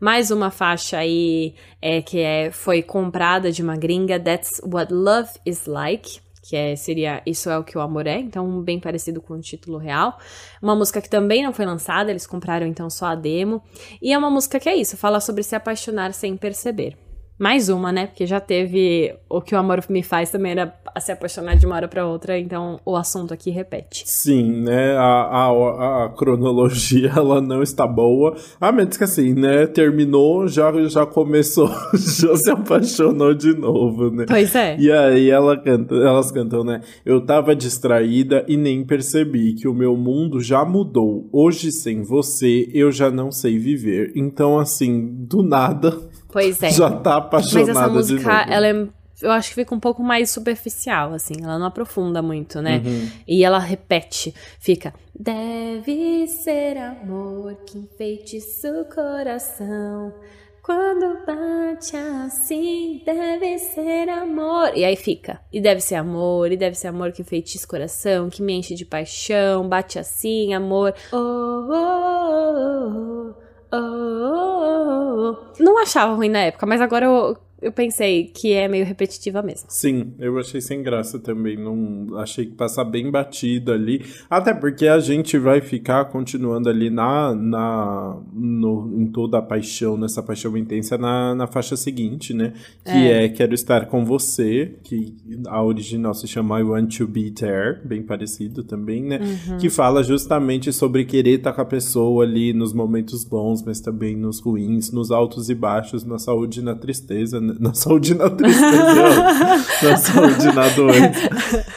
Mais uma faixa aí é, que é, foi comprada de uma gringa, That's What Love is Like, que é, seria Isso é o que o amor é, então bem parecido com o título real. Uma música que também não foi lançada, eles compraram então só a demo. E é uma música que é isso, fala sobre se apaixonar sem perceber. Mais uma, né? Porque já teve O que o amor me faz também era se apaixonar de uma hora para outra, então o assunto aqui repete. Sim, né? A, a, a, cronologia [laughs] ela não está boa. A menos que assim, né? Terminou, já, já começou, [laughs] já se apaixonou de novo, né? Pois é. E aí ela canta, elas cantam, né? Eu tava distraída e nem percebi que o meu mundo já mudou. Hoje sem você eu já não sei viver. Então, assim, do nada Pois é. Já tá apaixonada Mas essa música, ela é eu acho que fica um pouco mais superficial, assim. Ela não aprofunda muito, né? Uhum. E ela repete, fica. Deve ser amor que enfeitiça o coração. Quando bate assim, deve ser amor. E aí fica. E deve ser amor, e deve ser amor que enfeitiça o coração, que me enche de paixão. Bate assim, amor. oh, oh, oh. oh. Oh, oh, oh. Não achava ruim na época, mas agora eu eu pensei que é meio repetitiva mesmo. Sim, eu achei sem graça também. Não achei que passa bem batido ali. Até porque a gente vai ficar continuando ali na, na no, em toda a paixão, nessa paixão intensa na, na faixa seguinte, né? Que é. é Quero Estar Com Você, que a original se chama I Want To Be There, bem parecido também, né? Uhum. Que fala justamente sobre querer estar com a pessoa ali nos momentos bons, mas também nos ruins, nos altos e baixos, na saúde e na tristeza, né? Na saúde na tristeza. na saúde na doença. [laughs]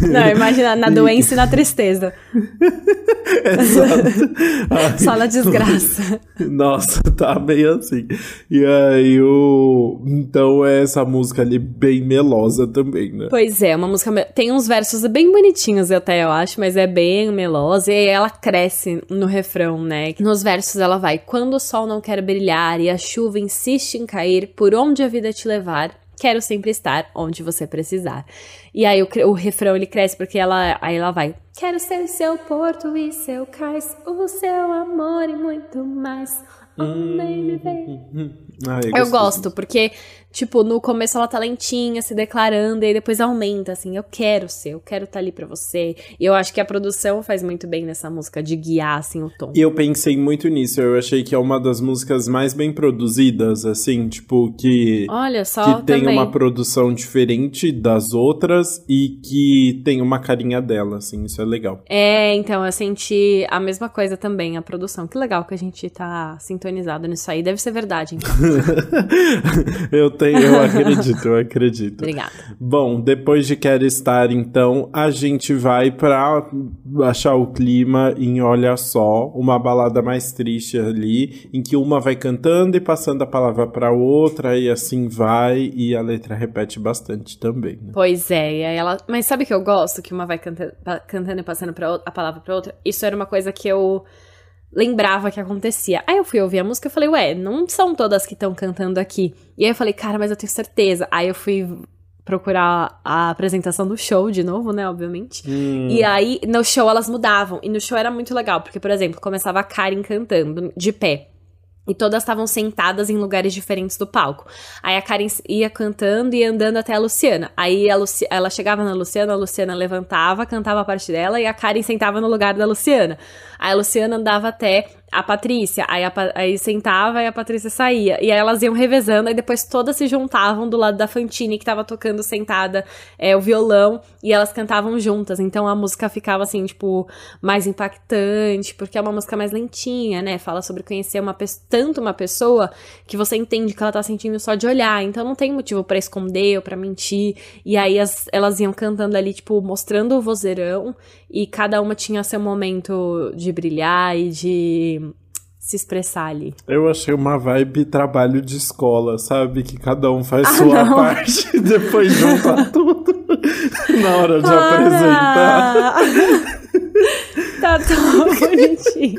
[laughs] Não, imagina na doença e na tristeza. [laughs] Exato. Só na desgraça. [laughs] Nossa, tá meio assim. E aí o. Então é essa música ali bem melosa também, né? Pois é, uma música. Tem uns versos bem bonitinhos até, eu acho, mas é bem melosa. E ela cresce no refrão, né? Nos versos ela vai. Quando o sol não quer brilhar e a chuva insiste em cair, por onde a vida te levar, quero sempre estar onde você precisar. E aí o, o refrão ele cresce porque ela aí ela vai. Quero ser seu porto e seu cais, o seu amor e muito mais. Oh. Ah, eu gosto, porque Tipo, no começo ela tá lentinha, se declarando, e aí depois aumenta, assim, eu quero ser, eu quero estar tá ali pra você. E eu acho que a produção faz muito bem nessa música, de guiar, assim, o tom. E eu pensei muito nisso, eu achei que é uma das músicas mais bem produzidas, assim, tipo, que... Olha só, Que tem também. uma produção diferente das outras e que tem uma carinha dela, assim, isso é legal. É, então, eu senti a mesma coisa também, a produção. Que legal que a gente tá sintonizado nisso aí, deve ser verdade, então. [laughs] eu tenho tem, eu [laughs] acredito, eu acredito. Obrigada. Bom, depois de Quero Estar, então, a gente vai pra achar o clima em Olha Só, uma balada mais triste ali, em que uma vai cantando e passando a palavra pra outra, e assim vai, e a letra repete bastante também. Né? Pois é, e ela. Mas sabe que eu gosto que uma vai cantando, cantando e passando pra a palavra pra outra? Isso era uma coisa que eu lembrava que acontecia. Aí eu fui ouvir a música e falei, ué, não são todas que estão cantando aqui. E aí eu falei, cara, mas eu tenho certeza. Aí eu fui procurar a apresentação do show de novo, né, obviamente. Hum. E aí, no show elas mudavam. E no show era muito legal, porque, por exemplo, começava a Karen cantando de pé. E todas estavam sentadas em lugares diferentes do palco. Aí a Karen ia cantando e andando até a Luciana. Aí a Luci ela chegava na Luciana, a Luciana levantava, cantava a parte dela e a Karen sentava no lugar da Luciana. Aí a Luciana andava até a Patrícia, aí, a, aí sentava e a Patrícia saía. E aí elas iam revezando, aí depois todas se juntavam do lado da Fantine, que tava tocando sentada é, o violão, e elas cantavam juntas. Então a música ficava assim, tipo, mais impactante, porque é uma música mais lentinha, né? Fala sobre conhecer uma tanto uma pessoa que você entende que ela tá sentindo só de olhar. Então não tem motivo para esconder ou pra mentir. E aí as, elas iam cantando ali, tipo, mostrando o vozeirão, e cada uma tinha seu momento de brilhar e de se expressar ali. Eu achei uma vibe trabalho de escola, sabe? Que cada um faz ah, sua não. [laughs] parte e depois junta tudo [laughs] na hora de ah. apresentar. [laughs] [laughs] Tá tão [laughs] bonitinho.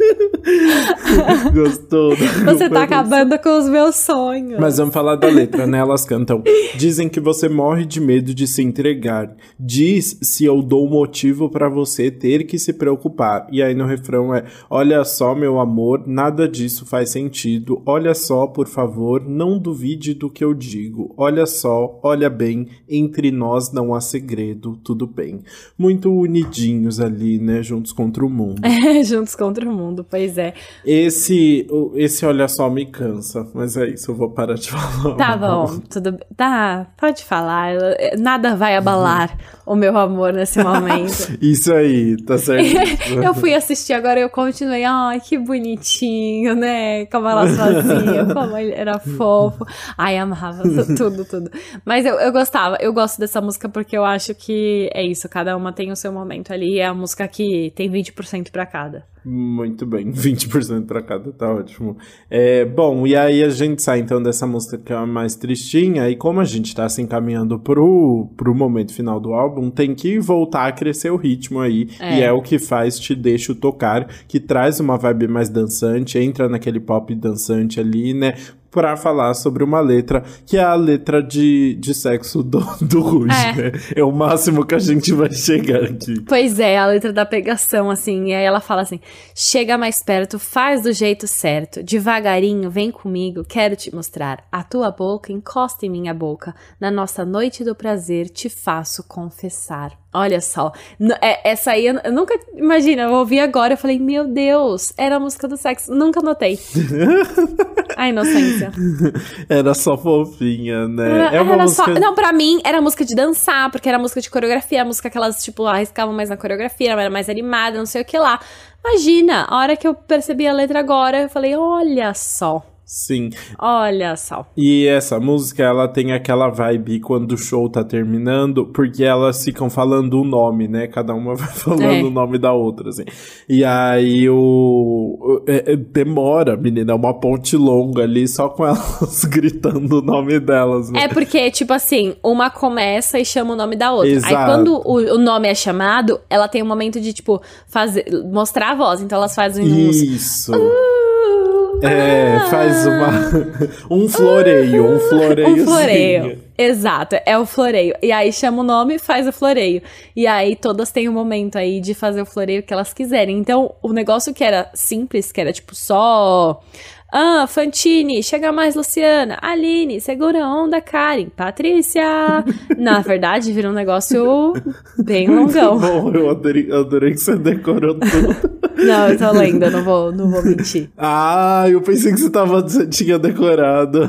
Gostou? Você tá acabando com os meus sonhos. Mas vamos falar da letra, né? Elas cantam. Dizem que você morre de medo de se entregar. Diz se eu dou motivo para você ter que se preocupar. E aí no refrão é: Olha só, meu amor, nada disso faz sentido. Olha só, por favor, não duvide do que eu digo. Olha só, olha bem, entre nós não há segredo, tudo bem. Muito unidinhos ali, né? Juntos contra o mundo. É, [laughs] juntos contra o mundo, pois é. Esse, esse olha só me cansa, mas é isso, eu vou parar de [laughs] falar. Tá bom, tudo Tá, pode falar. Nada vai abalar [laughs] o meu amor nesse momento. [laughs] isso aí, tá certo. [laughs] eu fui assistir agora eu continuei. Ai, que bonitinho, né? Como elas faziam, como ele era fofo. Ai, amava [laughs] tudo, tudo. Mas eu, eu gostava, eu gosto dessa música porque eu acho que é isso, cada uma tem o seu momento ali. É a música que tem 20% para cada. Muito bem, [laughs] 20% para cada, tá ótimo. É, bom, e aí a gente sai então dessa música que é mais tristinha, e como a gente tá se encaminhando pro, pro momento final do álbum, tem que voltar a crescer o ritmo aí, é. e é o que faz Te Deixo Tocar, que traz uma vibe mais dançante, entra naquele pop dançante ali, né? Para falar sobre uma letra que é a letra de, de sexo do, do Ruge, é. né? É o máximo que a gente vai chegar aqui. Pois é, a letra da pegação, assim. E aí ela fala assim: chega mais perto, faz do jeito certo. Devagarinho, vem comigo, quero te mostrar. A tua boca encosta em minha boca. Na nossa noite do prazer, te faço confessar. Olha só, é, essa aí eu, nunca. Imagina, eu ouvi agora eu falei, meu Deus, era a música do sexo. Nunca notei. [laughs] a inocência. [laughs] Era só fofinha, né? Era, é uma era música... só, não, pra mim era música de dançar, porque era música de coreografia, música que elas, tipo, arriscavam mais na coreografia, era mais animada, não sei o que lá. Imagina, a hora que eu percebi a letra agora, eu falei, olha só. Sim. Olha só. E essa música, ela tem aquela vibe quando o show tá terminando, porque elas ficam falando o nome, né? Cada uma [laughs] vai falando é. o nome da outra, assim. E aí o. É, é, demora, menina, é uma ponte longa ali, só com [laughs] elas gritando o nome delas. Né? É porque, tipo assim, uma começa e chama o nome da outra. Exato. Aí quando o, o nome é chamado, ela tem um momento de, tipo, fazer, mostrar a voz. Então elas fazem uns. Isso. Uh, é, faz uma. [laughs] um floreio, um floreio. Um floreio. Exato, é o floreio. E aí chama o nome e faz o floreio. E aí todas têm um momento aí de fazer o floreio que elas quiserem. Então, o negócio que era simples, que era tipo só. Ah, Fantine, chega mais, Luciana. Aline, segura a onda, Karen. Patrícia. Na verdade, vira um negócio bem longão. Bom, eu adorei, adorei que você decorou tudo. Não, eu tô lendo, eu não vou, não vou mentir. Ah, eu pensei que você tava, você tinha decorado.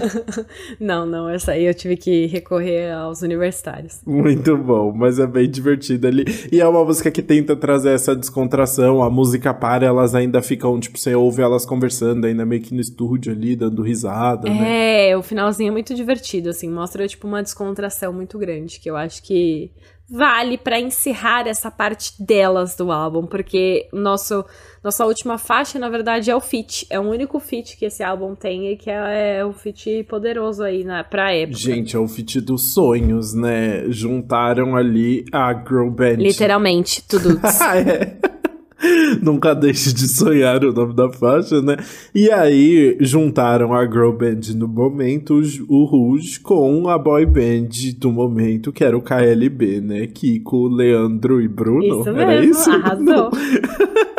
[laughs] não, não, essa aí eu tive que recorrer aos universitários. Muito bom, mas é bem divertido ali. E é uma música que tenta trazer essa descontração, a música para, elas ainda ficam, tipo, você ouve elas conversando, ainda meio que no estúdio ali, dando risada, é, né? É, o finalzinho é muito divertido, assim, mostra, tipo, uma descontração muito grande, que eu acho que vale para encerrar essa parte delas do álbum, porque nosso nossa última faixa, na verdade, é o feat. É o único feat que esse álbum tem e que é, é um feat poderoso aí na, pra época. Gente, é o feat dos sonhos, né? Juntaram ali a girl band. Literalmente, tudo. [laughs] é. [laughs] Nunca deixe de sonhar o nome da faixa, né? E aí juntaram a girl band no momento, o Rouge, com a boy band do momento, que era o KLB, né? Kiko, Leandro e Bruno. Isso era mesmo, isso? arrasou. [laughs]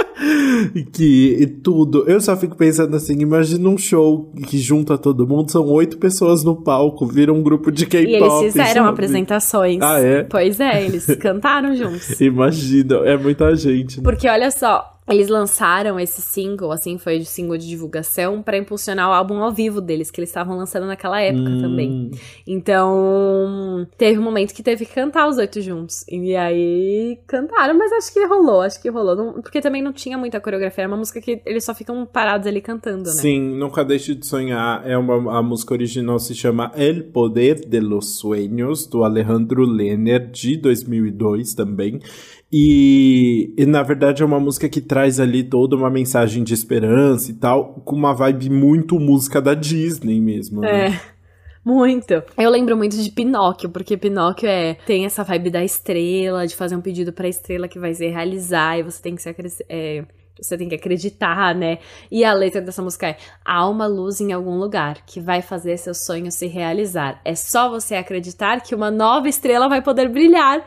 que tudo. Eu só fico pensando assim, imagina um show que junta todo mundo, são oito pessoas no palco, vira um grupo de K-pop. E eles fizeram sabe? apresentações. Ah, é? Pois é, eles cantaram juntos. [laughs] Imagina, é muita gente. Né? Porque olha só, eles lançaram esse single, assim, foi de single de divulgação para impulsionar o álbum ao vivo deles, que eles estavam lançando naquela época hum. também. Então, teve um momento que teve que cantar os oito juntos. E aí cantaram, mas acho que rolou, acho que rolou. Não, porque também não tinha muita coreografia, era uma música que eles só ficam parados ali cantando, né? Sim, Nunca Deixe de Sonhar é uma a música original se chama El Poder de los Sueños, do Alejandro Lerner, de 2002 também. E, e, na verdade é uma música que traz ali toda uma mensagem de esperança e tal, com uma vibe muito música da Disney mesmo. Né? É. Muito. Eu lembro muito de Pinóquio, porque Pinóquio é tem essa vibe da estrela, de fazer um pedido pra estrela que vai se realizar, e você tem que se é, você tem que acreditar, né? E a letra dessa música é: há uma luz em algum lugar que vai fazer seu sonho se realizar. É só você acreditar que uma nova estrela vai poder brilhar.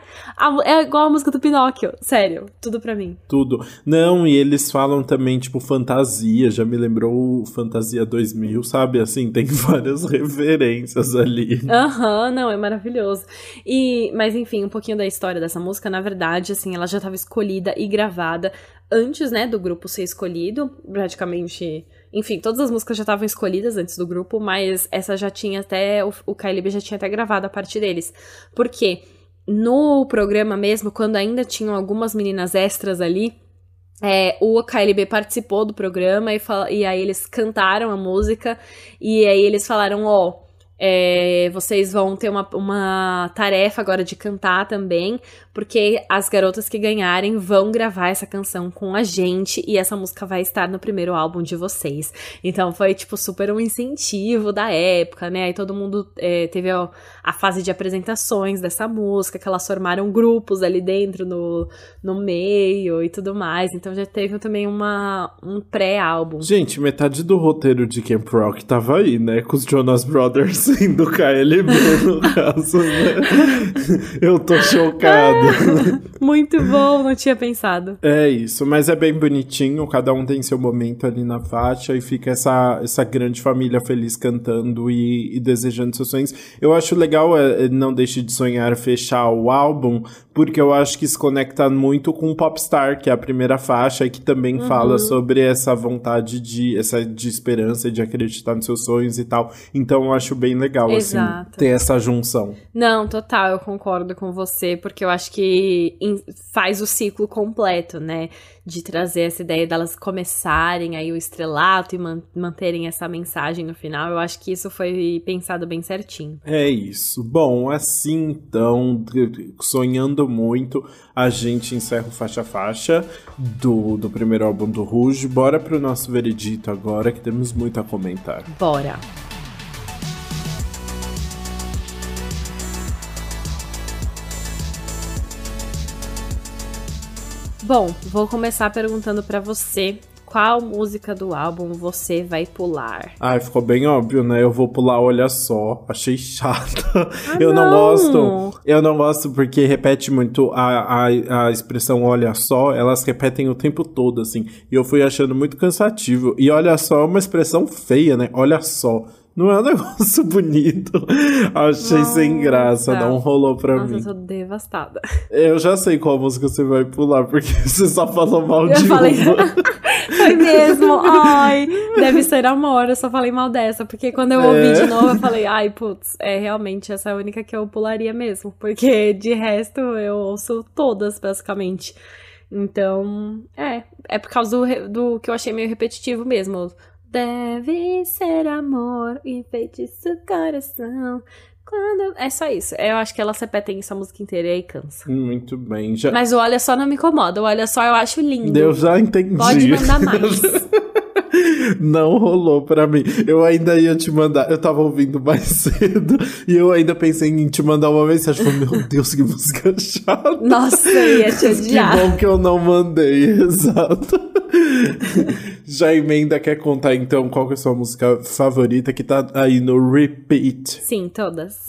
É igual a música do Pinóquio. Sério, tudo pra mim. Tudo. Não, e eles falam também, tipo, fantasia. Já me lembrou Fantasia 2000, sabe? Assim, tem [laughs] várias referências ali. Aham, uhum, não, é maravilhoso. E, mas enfim, um pouquinho da história dessa música. Na verdade, assim, ela já estava escolhida e gravada antes, né, do grupo ser escolhido, praticamente. Enfim, todas as músicas já estavam escolhidas antes do grupo, mas essa já tinha até. O, o KLB já tinha até gravado a parte deles. Porque no programa mesmo, quando ainda tinham algumas meninas extras ali, é, o KLB participou do programa e, e aí eles cantaram a música e aí eles falaram, ó. Oh, é, vocês vão ter uma, uma tarefa agora de cantar também, porque as garotas que ganharem vão gravar essa canção com a gente e essa música vai estar no primeiro álbum de vocês. Então foi, tipo, super um incentivo da época, né? Aí todo mundo é, teve a, a, fase de apresentações dessa música, que elas formaram grupos ali dentro no, no meio e tudo mais. Então já teve também uma, um pré-álbum. Gente, metade do roteiro de Camp Rock tava aí, né? Com os Jonas Brothers [laughs] do KLB, no caso, né? Eu tô chocado. [laughs] Muito bom, não tinha pensado. É isso, mas é bem bonitinho, cada um tem seu momento ali na faixa e fica essa, essa grande família feliz cantando e, e desejando seus sonhos. Eu acho legal, é, é, Não Deixe de Sonhar, fechar o álbum, porque eu acho que se conecta muito com Popstar, que é a primeira faixa, e que também uhum. fala sobre essa vontade de, essa, de esperança, de acreditar nos seus sonhos e tal. Então eu acho bem legal, assim, Exato. assim, ter essa junção. Não, total, eu concordo com você, porque eu acho que faz o ciclo completo, né? De trazer essa ideia delas começarem aí o estrelato e man manterem essa mensagem no final. Eu acho que isso foi pensado bem certinho. É isso. Bom, assim então, sonhando muito, a gente encerra o faixa faixa do, do primeiro álbum do Rouge. Bora pro nosso veredito agora, que temos muito a comentar. Bora. Bom, vou começar perguntando para você qual música do álbum você vai pular? Ai, ficou bem óbvio, né? Eu vou pular Olha Só. Achei chato. Ah, eu não. não. gosto. Eu não gosto porque repete muito a, a, a expressão Olha Só. Elas repetem o tempo todo, assim. E eu fui achando muito cansativo. E Olha Só é uma expressão feia, né? Olha só. Não é um [laughs] negócio bonito. Achei sem graça, não rolou pra Nossa, mim. Nossa, eu tô devastada. Eu já sei qual música você vai pular, porque [laughs] você só falou mal eu de falei... [laughs] Foi mesmo, ai, deve ser amor, eu só falei mal dessa, porque quando eu ouvi é. de novo, eu falei, ai, putz, é realmente essa é a única que eu pularia mesmo, porque de resto eu ouço todas, basicamente. Então, é, é por causa do, do que eu achei meio repetitivo mesmo. Deve ser amor, enfeitiço coração. Quando... É só isso. Eu acho que ela repete essa música inteira e aí cansa. Muito bem. Já... Mas o Olha Só não me incomoda. O Olha Só eu acho lindo. Eu já entendi. Pode mandar [laughs] mais. Não rolou para mim. Eu ainda ia te mandar. Eu tava ouvindo mais [laughs] cedo e eu ainda pensei em te mandar uma mensagem. Falei, meu Deus, que música chata. Nossa, eu ia te odiar. Que bom que eu não mandei, [laughs] exato. Já emenda quer contar então qual que é a sua música favorita que tá aí no repeat? Sim, todas.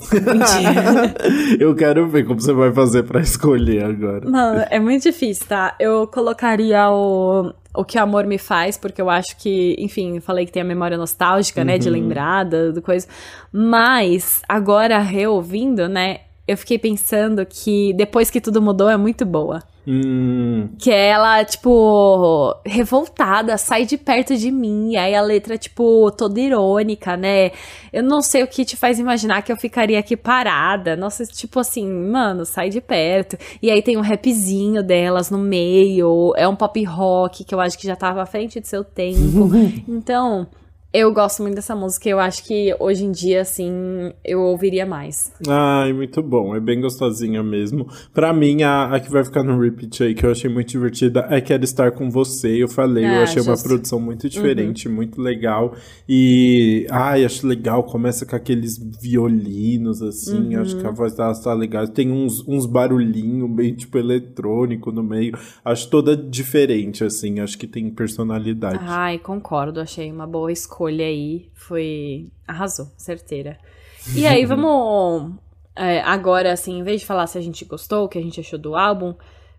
[laughs] eu quero ver como você vai fazer para escolher agora. Mano, é muito difícil, tá? Eu colocaria o o que o amor me faz, porque eu acho que, enfim, falei que tem a memória nostálgica, uhum. né, de uhum. lembrada, do coisa. Mas agora reouvindo, né, eu fiquei pensando que depois que tudo mudou é muito boa. Hum. Que é ela, tipo, revoltada, sai de perto de mim. Aí a letra, tipo, toda irônica, né? Eu não sei o que te faz imaginar que eu ficaria aqui parada. Nossa, tipo assim, mano, sai de perto. E aí tem um rapzinho delas no meio. É um pop rock que eu acho que já tava à frente de seu tempo. [laughs] então. Eu gosto muito dessa música eu acho que hoje em dia, assim, eu ouviria mais. Ai, muito bom. É bem gostosinha mesmo. Pra mim, a, a que vai ficar no repeat aí, que eu achei muito divertida, é Quero Estar Com Você. Eu falei, eu achei justo. uma produção muito diferente, uhum. muito legal. E, ai, acho legal. Começa com aqueles violinos, assim. Uhum. Acho que a voz dela tá legal. Tem uns, uns barulhinhos bem, tipo, eletrônico no meio. Acho toda diferente, assim. Acho que tem personalidade. Ai, concordo. Achei uma boa escolha escolha aí foi. arrasou, certeira. E aí, [laughs] vamos. É, agora, assim, em vez de falar se a gente gostou, o que a gente achou do álbum,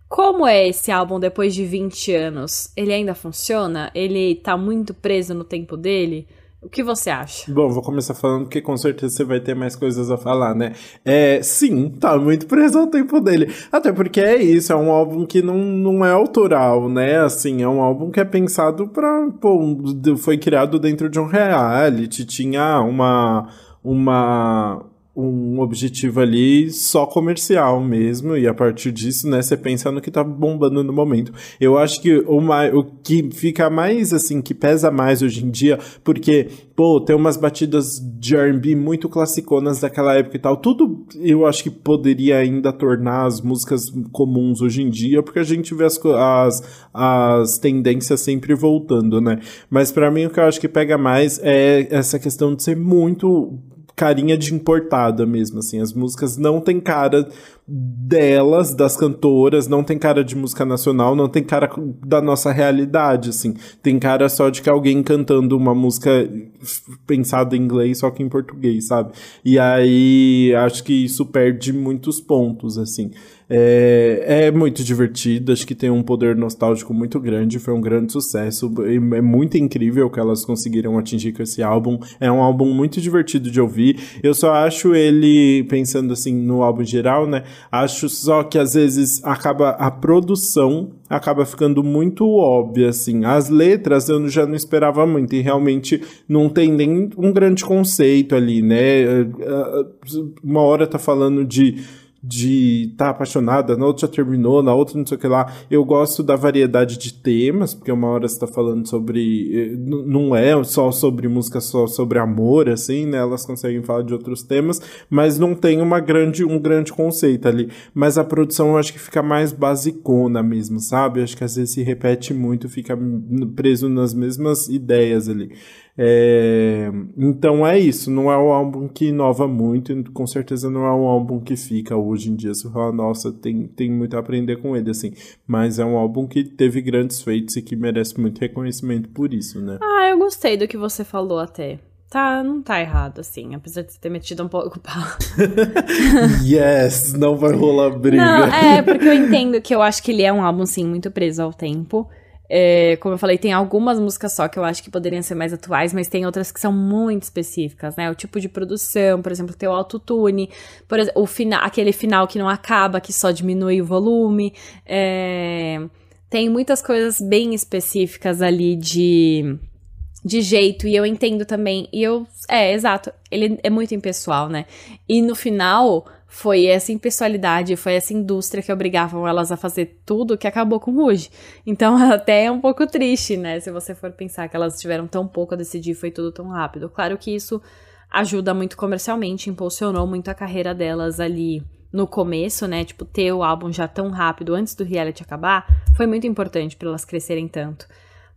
como é esse álbum depois de 20 anos? Ele ainda funciona? Ele tá muito preso no tempo dele? O que você acha? Bom, vou começar falando que com certeza você vai ter mais coisas a falar, né? É, sim, tá muito preso ao tempo dele. Até porque é isso, é um álbum que não, não é autoral, né? Assim, é um álbum que é pensado pra. Pô, foi criado dentro de um reality, tinha uma. Uma, um objetivo ali só comercial mesmo, e a partir disso, né, você pensa no que tá bombando no momento. Eu acho que o, o que fica mais, assim, que pesa mais hoje em dia, porque, pô, tem umas batidas de R&B muito classiconas daquela época e tal, tudo eu acho que poderia ainda tornar as músicas comuns hoje em dia, porque a gente vê as, as, as tendências sempre voltando, né? Mas para mim o que eu acho que pega mais é essa questão de ser muito carinha de importada mesmo, assim. As músicas não tem cara delas, das cantoras, não tem cara de música nacional, não tem cara da nossa realidade, assim. Tem cara só de que alguém cantando uma música pensada em inglês, só que em português, sabe? E aí acho que isso perde muitos pontos, assim. É, é muito divertido, acho que tem um poder nostálgico muito grande, foi um grande sucesso. É muito incrível o que elas conseguiram atingir com esse álbum. É um álbum muito divertido de ouvir. Eu só acho ele, pensando assim no álbum geral, né? Acho só que às vezes acaba a produção acaba ficando muito óbvia, assim. As letras eu já não esperava muito, e realmente não tem nem um grande conceito ali, né? Uma hora tá falando de de estar tá apaixonada, na outra já terminou, na outra não sei o que lá. Eu gosto da variedade de temas, porque uma hora você tá falando sobre. Eh, não é só sobre música, só sobre amor, assim, né? Elas conseguem falar de outros temas, mas não tem uma grande, um grande conceito ali. Mas a produção eu acho que fica mais basicona mesmo, sabe? Eu acho que às vezes se repete muito, fica preso nas mesmas ideias ali. É, então é isso, não é um álbum que inova muito, com certeza não é um álbum que fica hoje em dia. Você fala, nossa, tem, tem muito a aprender com ele, assim. Mas é um álbum que teve grandes feitos e que merece muito reconhecimento por isso, né? Ah, eu gostei do que você falou até. Tá, não tá errado, assim, apesar de ter metido um pouco pau. [laughs] yes, não vai rolar briga. Não, é, porque eu entendo que eu acho que ele é um álbum, sim, muito preso ao tempo. É, como eu falei, tem algumas músicas só que eu acho que poderiam ser mais atuais, mas tem outras que são muito específicas, né? O tipo de produção, por exemplo, tem o autotune, por exemplo, o aquele final que não acaba, que só diminui o volume. É, tem muitas coisas bem específicas ali de de jeito, e eu entendo também, e eu, é, exato, ele é muito impessoal, né? E no final, foi essa impessoalidade, foi essa indústria que obrigavam elas a fazer tudo que acabou com o. Então, [laughs] até é um pouco triste, né? Se você for pensar que elas tiveram tão pouco a decidir, foi tudo tão rápido. Claro que isso ajuda muito comercialmente, impulsionou muito a carreira delas ali no começo, né? Tipo, ter o álbum já tão rápido antes do reality acabar, foi muito importante para elas crescerem tanto.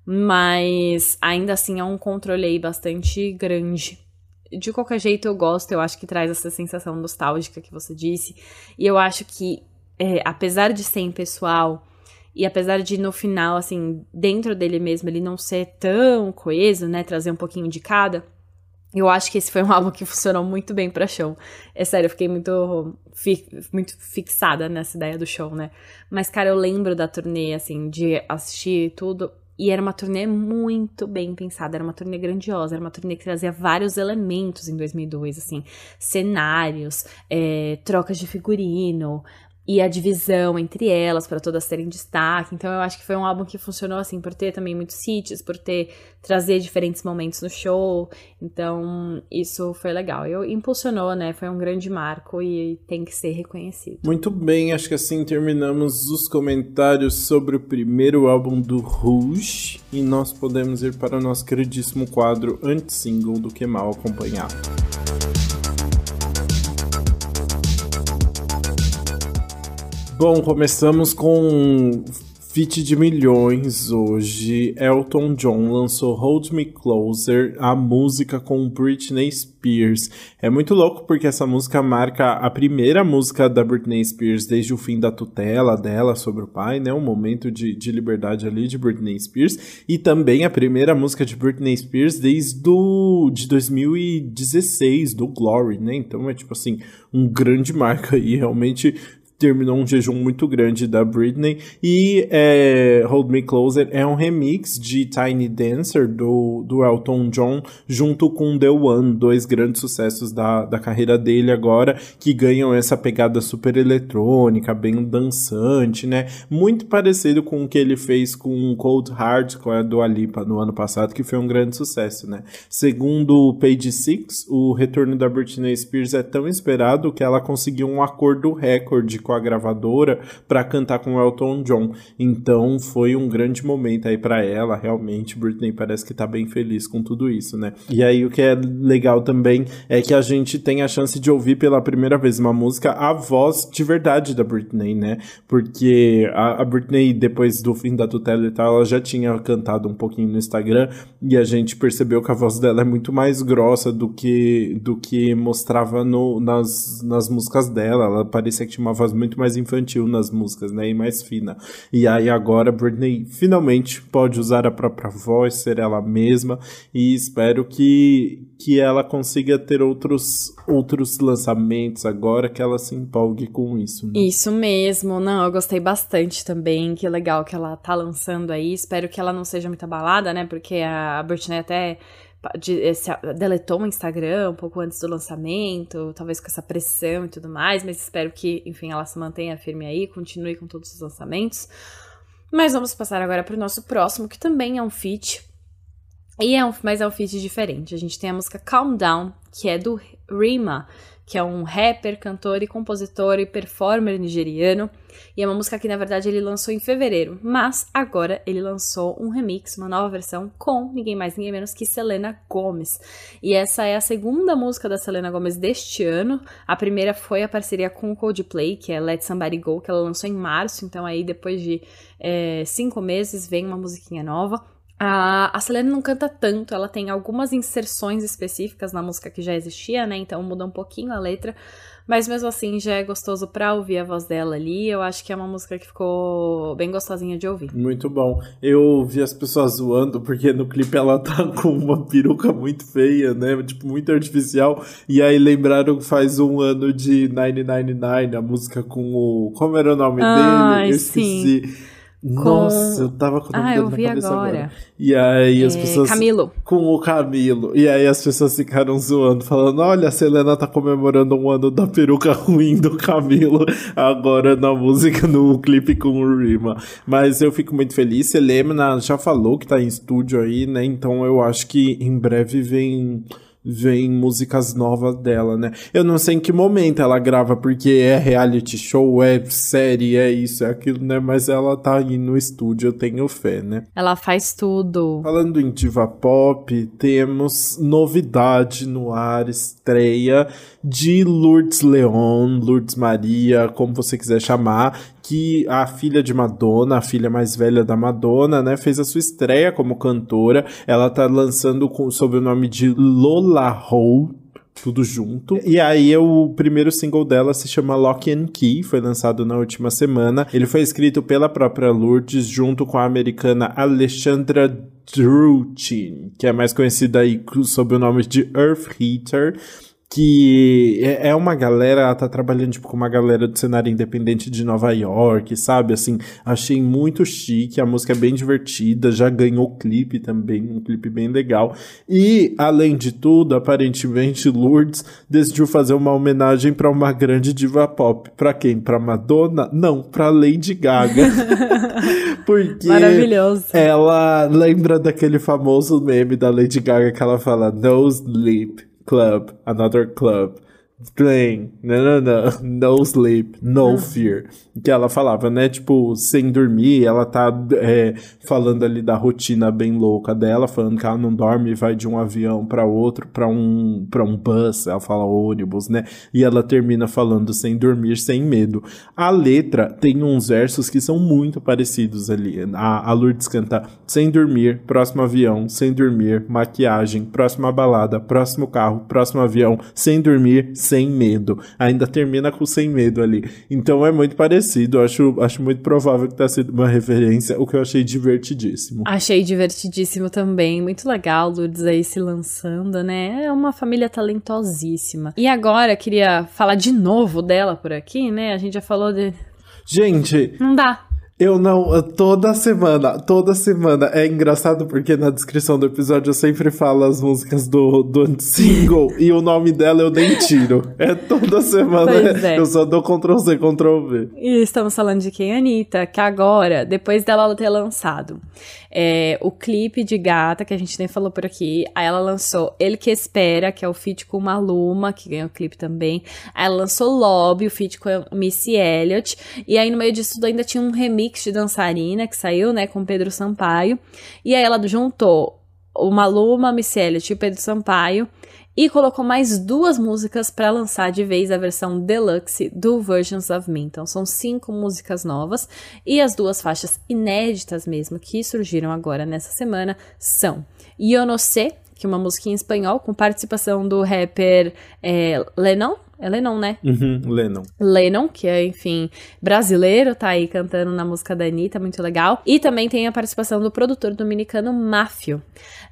Mas ainda assim é um controle aí bastante grande de qualquer jeito eu gosto, eu acho que traz essa sensação nostálgica que você disse. E eu acho que, é, apesar de ser impessoal, e apesar de no final, assim, dentro dele mesmo, ele não ser tão coeso, né? Trazer um pouquinho de cada. Eu acho que esse foi um [laughs] álbum que funcionou muito bem pra show. É sério, eu fiquei muito, fi, muito fixada nessa ideia do show, né? Mas, cara, eu lembro da turnê, assim, de assistir tudo. E era uma turnê muito bem pensada, era uma turnê grandiosa, era uma turnê que trazia vários elementos em 2002, assim, cenários, é, trocas de figurino, e a divisão entre elas para todas terem destaque. Então eu acho que foi um álbum que funcionou assim por ter também muitos hits, por ter trazer diferentes momentos no show. Então isso foi legal. Eu impulsionou, né? Foi um grande marco e tem que ser reconhecido. Muito bem, acho que assim terminamos os comentários sobre o primeiro álbum do Rouge e nós podemos ir para o nosso queridíssimo quadro anti-single do que mal acompanhar. Bom, começamos com feat de milhões hoje. Elton John lançou Hold Me Closer, a música com Britney Spears. É muito louco porque essa música marca a primeira música da Britney Spears desde o fim da tutela dela sobre o pai, né? Um momento de, de liberdade ali de Britney Spears. E também a primeira música de Britney Spears desde do, de 2016, do Glory, né? Então é tipo assim, um grande marca aí, realmente terminou um jejum muito grande da Britney. E é, Hold Me Closer é um remix de Tiny Dancer do, do Elton John, junto com The One, dois grandes sucessos da, da carreira dele agora, que ganham essa pegada super eletrônica, bem dançante, né? Muito parecido com o que ele fez com Cold Heart, com a Dua Lipa no ano passado, que foi um grande sucesso, né? Segundo o Page Six, o retorno da Britney Spears é tão esperado que ela conseguiu um acordo recorde com a gravadora para cantar com Elton John. Então foi um grande momento aí para ela, realmente. Britney parece que tá bem feliz com tudo isso, né? E aí o que é legal também é que a gente tem a chance de ouvir pela primeira vez uma música a voz de verdade da Britney, né? Porque a, a Britney, depois do fim da tutela e tal, ela já tinha cantado um pouquinho no Instagram e a gente percebeu que a voz dela é muito mais grossa do que, do que mostrava no, nas, nas músicas dela. Ela parecia que tinha uma voz muito mais infantil nas músicas, né? E mais fina. E aí agora Britney finalmente pode usar a própria voz, ser ela mesma. E espero que, que ela consiga ter outros, outros lançamentos agora, que ela se empolgue com isso. Né? Isso mesmo. Não, eu gostei bastante também. Que legal que ela tá lançando aí. Espero que ela não seja muito abalada, né? Porque a Britney até de, deletou o Instagram um pouco antes do lançamento, talvez com essa pressão e tudo mais, mas espero que, enfim, ela se mantenha firme aí, continue com todos os lançamentos. Mas vamos passar agora para o nosso próximo, que também é um feat. E é um, mas é um feat diferente. A gente tem a música Calm Down, que é do Rima, que é um rapper, cantor e compositor e performer nigeriano. E é uma música que, na verdade, ele lançou em fevereiro. Mas agora ele lançou um remix, uma nova versão, com ninguém mais, ninguém menos que Selena Gomez. E essa é a segunda música da Selena Gomez deste ano. A primeira foi a parceria com o Coldplay, que é Let Somebody Go, que ela lançou em março. Então, aí, depois de é, cinco meses, vem uma musiquinha nova. A, Selena não canta tanto, ela tem algumas inserções específicas na música que já existia, né? Então muda um pouquinho a letra. Mas mesmo assim já é gostoso pra ouvir a voz dela ali. Eu acho que é uma música que ficou bem gostosinha de ouvir. Muito bom. Eu vi as pessoas zoando, porque no clipe ela tá [laughs] com uma peruca muito feia, né? Tipo, muito artificial. E aí lembraram que faz um ano de 999, a música com o. Como era o nome Ai, dele? Eu esqueci. Sim. Nossa, eu tava com o nome Ah, eu na vi cabeça agora. agora. E aí as É, pessoas. Camilo. Com o Camilo. E aí as pessoas ficaram zoando, falando: olha, a Selena tá comemorando um ano da peruca ruim do Camilo, agora na música, no clipe com o Rima. Mas eu fico muito feliz. Selena já falou que tá em estúdio aí, né? Então eu acho que em breve vem vem músicas novas dela, né? Eu não sei em que momento ela grava, porque é reality show, é série, é isso, é aquilo, né? Mas ela tá aí no estúdio, eu tenho fé, né? Ela faz tudo. Falando em diva pop, temos novidade no ar, estreia de Lourdes Leon, Lourdes Maria, como você quiser chamar, que a filha de Madonna, a filha mais velha da Madonna, né, fez a sua estreia como cantora. Ela tá lançando com, sob o nome de Lola Ho, tudo junto. E aí o primeiro single dela se chama Lock and Key, foi lançado na última semana. Ele foi escrito pela própria Lourdes junto com a americana Alexandra Druchin, que é mais conhecida aí sob o nome de Earth Heater que é é uma galera, ela tá trabalhando tipo com uma galera do cenário independente de Nova York, sabe? Assim, achei muito chique, a música é bem divertida, já ganhou clipe também, um clipe bem legal. E além de tudo, aparentemente Lourdes decidiu fazer uma homenagem para uma grande diva pop. Pra quem? Pra Madonna? Não, pra Lady Gaga. [laughs] Porque Maravilhoso. ela lembra daquele famoso meme da Lady Gaga que ela fala No sleep, club, another club. Playing, não, não, não, [laughs] no sleep, no fear. Que ela falava, né? Tipo, sem dormir, ela tá é, falando ali da rotina bem louca dela, falando que ela não dorme e vai de um avião para outro, para um, pra um bus, ela fala ônibus, né? E ela termina falando sem dormir, sem medo. A letra tem uns versos que são muito parecidos ali. A, a Lourdes canta sem dormir, próximo avião, sem dormir, maquiagem, próxima balada, próximo carro, próximo avião, sem dormir, sem medo. Ainda termina com sem medo ali. Então é muito parecido. Acho, acho muito provável que tenha sido uma referência, o que eu achei divertidíssimo. Achei divertidíssimo também. Muito legal, Lourdes aí se lançando, né? É uma família talentosíssima. E agora, queria falar de novo dela por aqui, né? A gente já falou de. Gente, Não dá. Eu não, toda semana, toda semana. É engraçado porque na descrição do episódio eu sempre falo as músicas do, do single e o nome dela eu nem tiro. É toda semana. É. Eu só dou Ctrl C, Ctrl V. E estamos falando de quem? Anitta, que agora, depois dela ter lançado é, o clipe de Gata, que a gente nem falou por aqui, aí ela lançou Ele Que Espera, que é o feat com Maluma, que ganhou o clipe também. Aí ela lançou Lobby, o feat com Missy Elliott. E aí no meio disso tudo ainda tinha um remix de Dançarina, que saiu, né, com Pedro Sampaio. E aí ela juntou o Maluma, Missy Elliott e o Pedro Sampaio e colocou mais duas músicas para lançar de vez a versão deluxe do Versions of Me. Então são cinco músicas novas e as duas faixas inéditas mesmo que surgiram agora nessa semana são Yo No Sé, que é uma música em espanhol com participação do rapper é, Lennon. É Lennon, né? Uhum, Lennon. Lennon, que é, enfim, brasileiro, tá aí cantando na música da Anitta, muito legal. E também tem a participação do produtor dominicano Mafio.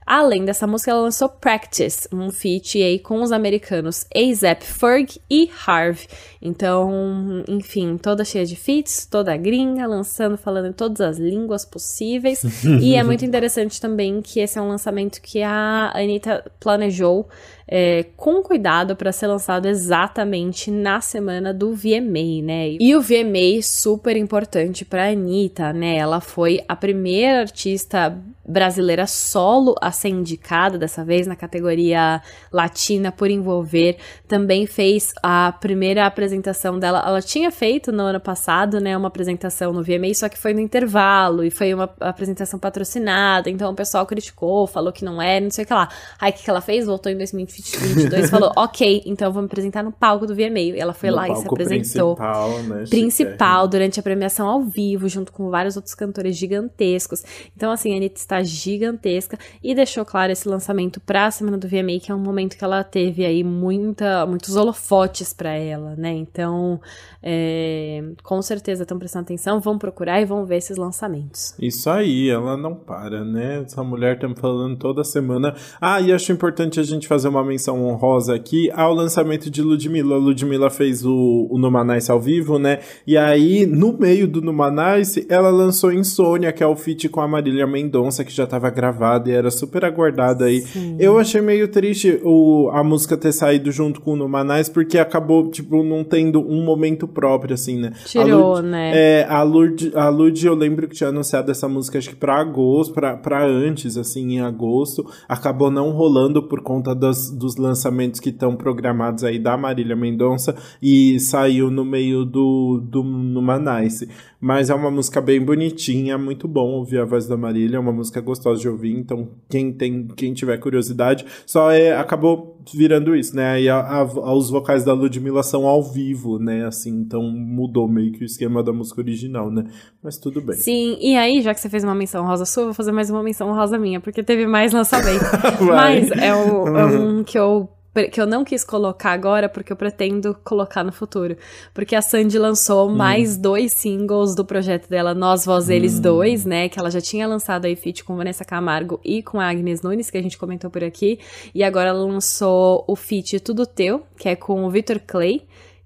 Além dessa música, ela lançou Practice, um feat aí com os americanos A$AP Ferg e Harv. Então, enfim, toda cheia de feats, toda gringa, lançando, falando em todas as línguas possíveis. [laughs] e é muito interessante também que esse é um lançamento que a Anitta planejou é, com cuidado para ser lançado exatamente na semana do VMA, né? E o VMA super importante para Anitta, né? Ela foi a primeira artista brasileira solo a ser indicada dessa vez na categoria latina por envolver. Também fez a primeira apresentação dela. Ela tinha feito no ano passado, né, uma apresentação no VMA, só que foi no intervalo e foi uma apresentação patrocinada. Então o pessoal criticou, falou que não era, não sei o que lá. Aí o que, ela fez? Voltou em 2022 falou: [laughs] Ok, então eu vou me apresentar no palco do VMA. E ela foi No lá e se apresentou Principal, né? principal durante a premiação ao vivo, junto com vários outros cantores gigantescos. Então, assim, a Anitta está está gigantesca e deixou claro esse lançamento pra semana do VMA, que é um momento que ela teve aí muita, muitos holofotes para ela, né? Então, é, com certeza estão prestando atenção, vão procurar e vão ver esses lançamentos. Isso aí, ela não para, né? Essa mulher tá falando toda semana. Ah, e acho importante a gente fazer uma menção honrosa aqui ao lançamento de Ludmilla. A Ludmilla fez o, o Numanice ao vivo, né? E aí, no meio do Numanice, ela lançou Insônia, que é o feat com a Marília Mendonça, que já tava gravada e era super aguardada aí. Sim. Eu achei meio triste o, a música ter saído junto com o Numanice, porque acabou, tipo, não tendo um momento próprio, assim, né? Tirou, Lud, né? É, a Lud, a Lud, eu lembro que tinha anunciado essa música, acho que pra agosto, pra, pra antes, assim, em agosto. Acabou não rolando por conta das, dos lançamentos que estão programados aí da Marília Mendonça e saiu no meio do, do Numanice. Mas é uma música bem bonitinha, muito bom ouvir a voz da Marília, é uma música gostosa de ouvir, então quem tem, quem tiver curiosidade, só é, acabou virando isso, né? E a, a, os vocais da Ludmilla são ao vivo, né? Assim, então mudou meio que o esquema da música original, né? Mas tudo bem. Sim, e aí, já que você fez uma menção rosa sua, vou fazer mais uma menção rosa minha, porque teve mais lançamento. [laughs] Mas é, o, é um que eu que eu não quis colocar agora porque eu pretendo colocar no futuro. Porque a Sandy lançou hum. mais dois singles do projeto dela, Nós, Vós, Eles hum. Dois, né? Que ela já tinha lançado aí feat com Vanessa Camargo e com a Agnes Nunes, que a gente comentou por aqui. E agora ela lançou o feat Tudo Teu, que é com o Victor Clay.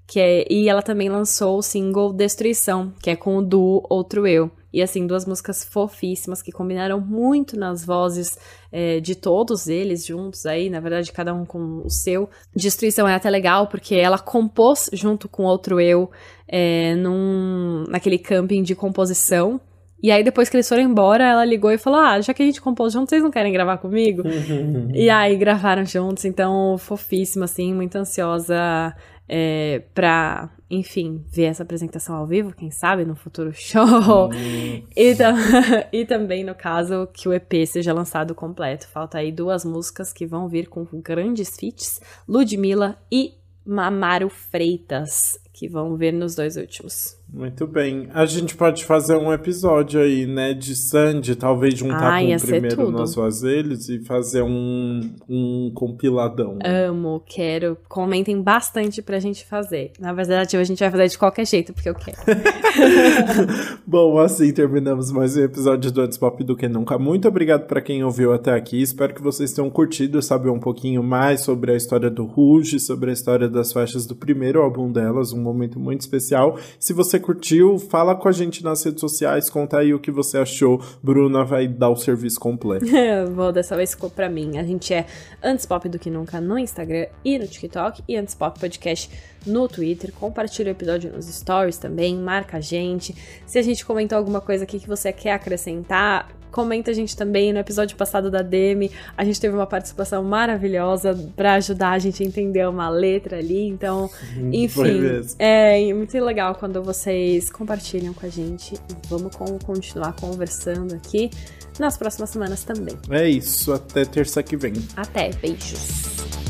Que é, e ela também lançou o single Destruição, que é com o duo Outro Eu. E assim, duas músicas fofíssimas que combinaram muito nas vozes é, de todos eles juntos aí, na verdade, cada um com o seu. Destruição é até legal, porque ela compôs junto com outro eu é, num, naquele camping de composição. E aí, depois que eles foram embora, ela ligou e falou: Ah, já que a gente compôs juntos, vocês não querem gravar comigo? [laughs] e aí gravaram juntos, então fofíssima, assim, muito ansiosa é, pra, enfim, ver essa apresentação ao vivo, quem sabe, no futuro show. E, tam [laughs] e, também, no caso, que o EP seja lançado completo. Falta aí duas músicas que vão vir com grandes feats, Ludmilla e Mamaro Freitas, que vão vir nos dois últimos. Muito bem. A gente pode fazer um episódio aí, né, de Sandy, talvez juntar ah, com o primeiro Nós Vazelhos e fazer um, um compiladão. Amo, quero. Comentem bastante pra gente fazer. Na verdade, a gente vai fazer de qualquer jeito, porque eu quero. [laughs] Bom, assim terminamos mais um episódio do Antes Pop do que nunca. Muito obrigado para quem ouviu até aqui. Espero que vocês tenham curtido saber um pouquinho mais sobre a história do Rouge, sobre a história das faixas do primeiro álbum delas, um momento muito especial. Se você curtiu, fala com a gente nas redes sociais, conta aí o que você achou. Bruna vai dar o serviço completo. [laughs] Vou dessa vez ficou pra mim. A gente é Antes Pop do que nunca no Instagram e no TikTok e Antes Pop Podcast no Twitter. Compartilha o episódio nos stories também, marca a gente. Se a gente comentou alguma coisa aqui que você quer acrescentar, Comenta a gente também no episódio passado da Demi. A gente teve uma participação maravilhosa para ajudar a gente a entender uma letra ali. Então, enfim, é muito legal quando vocês compartilham com a gente. Vamos continuar conversando aqui nas próximas semanas também. É isso, até terça que vem. Até, beijos.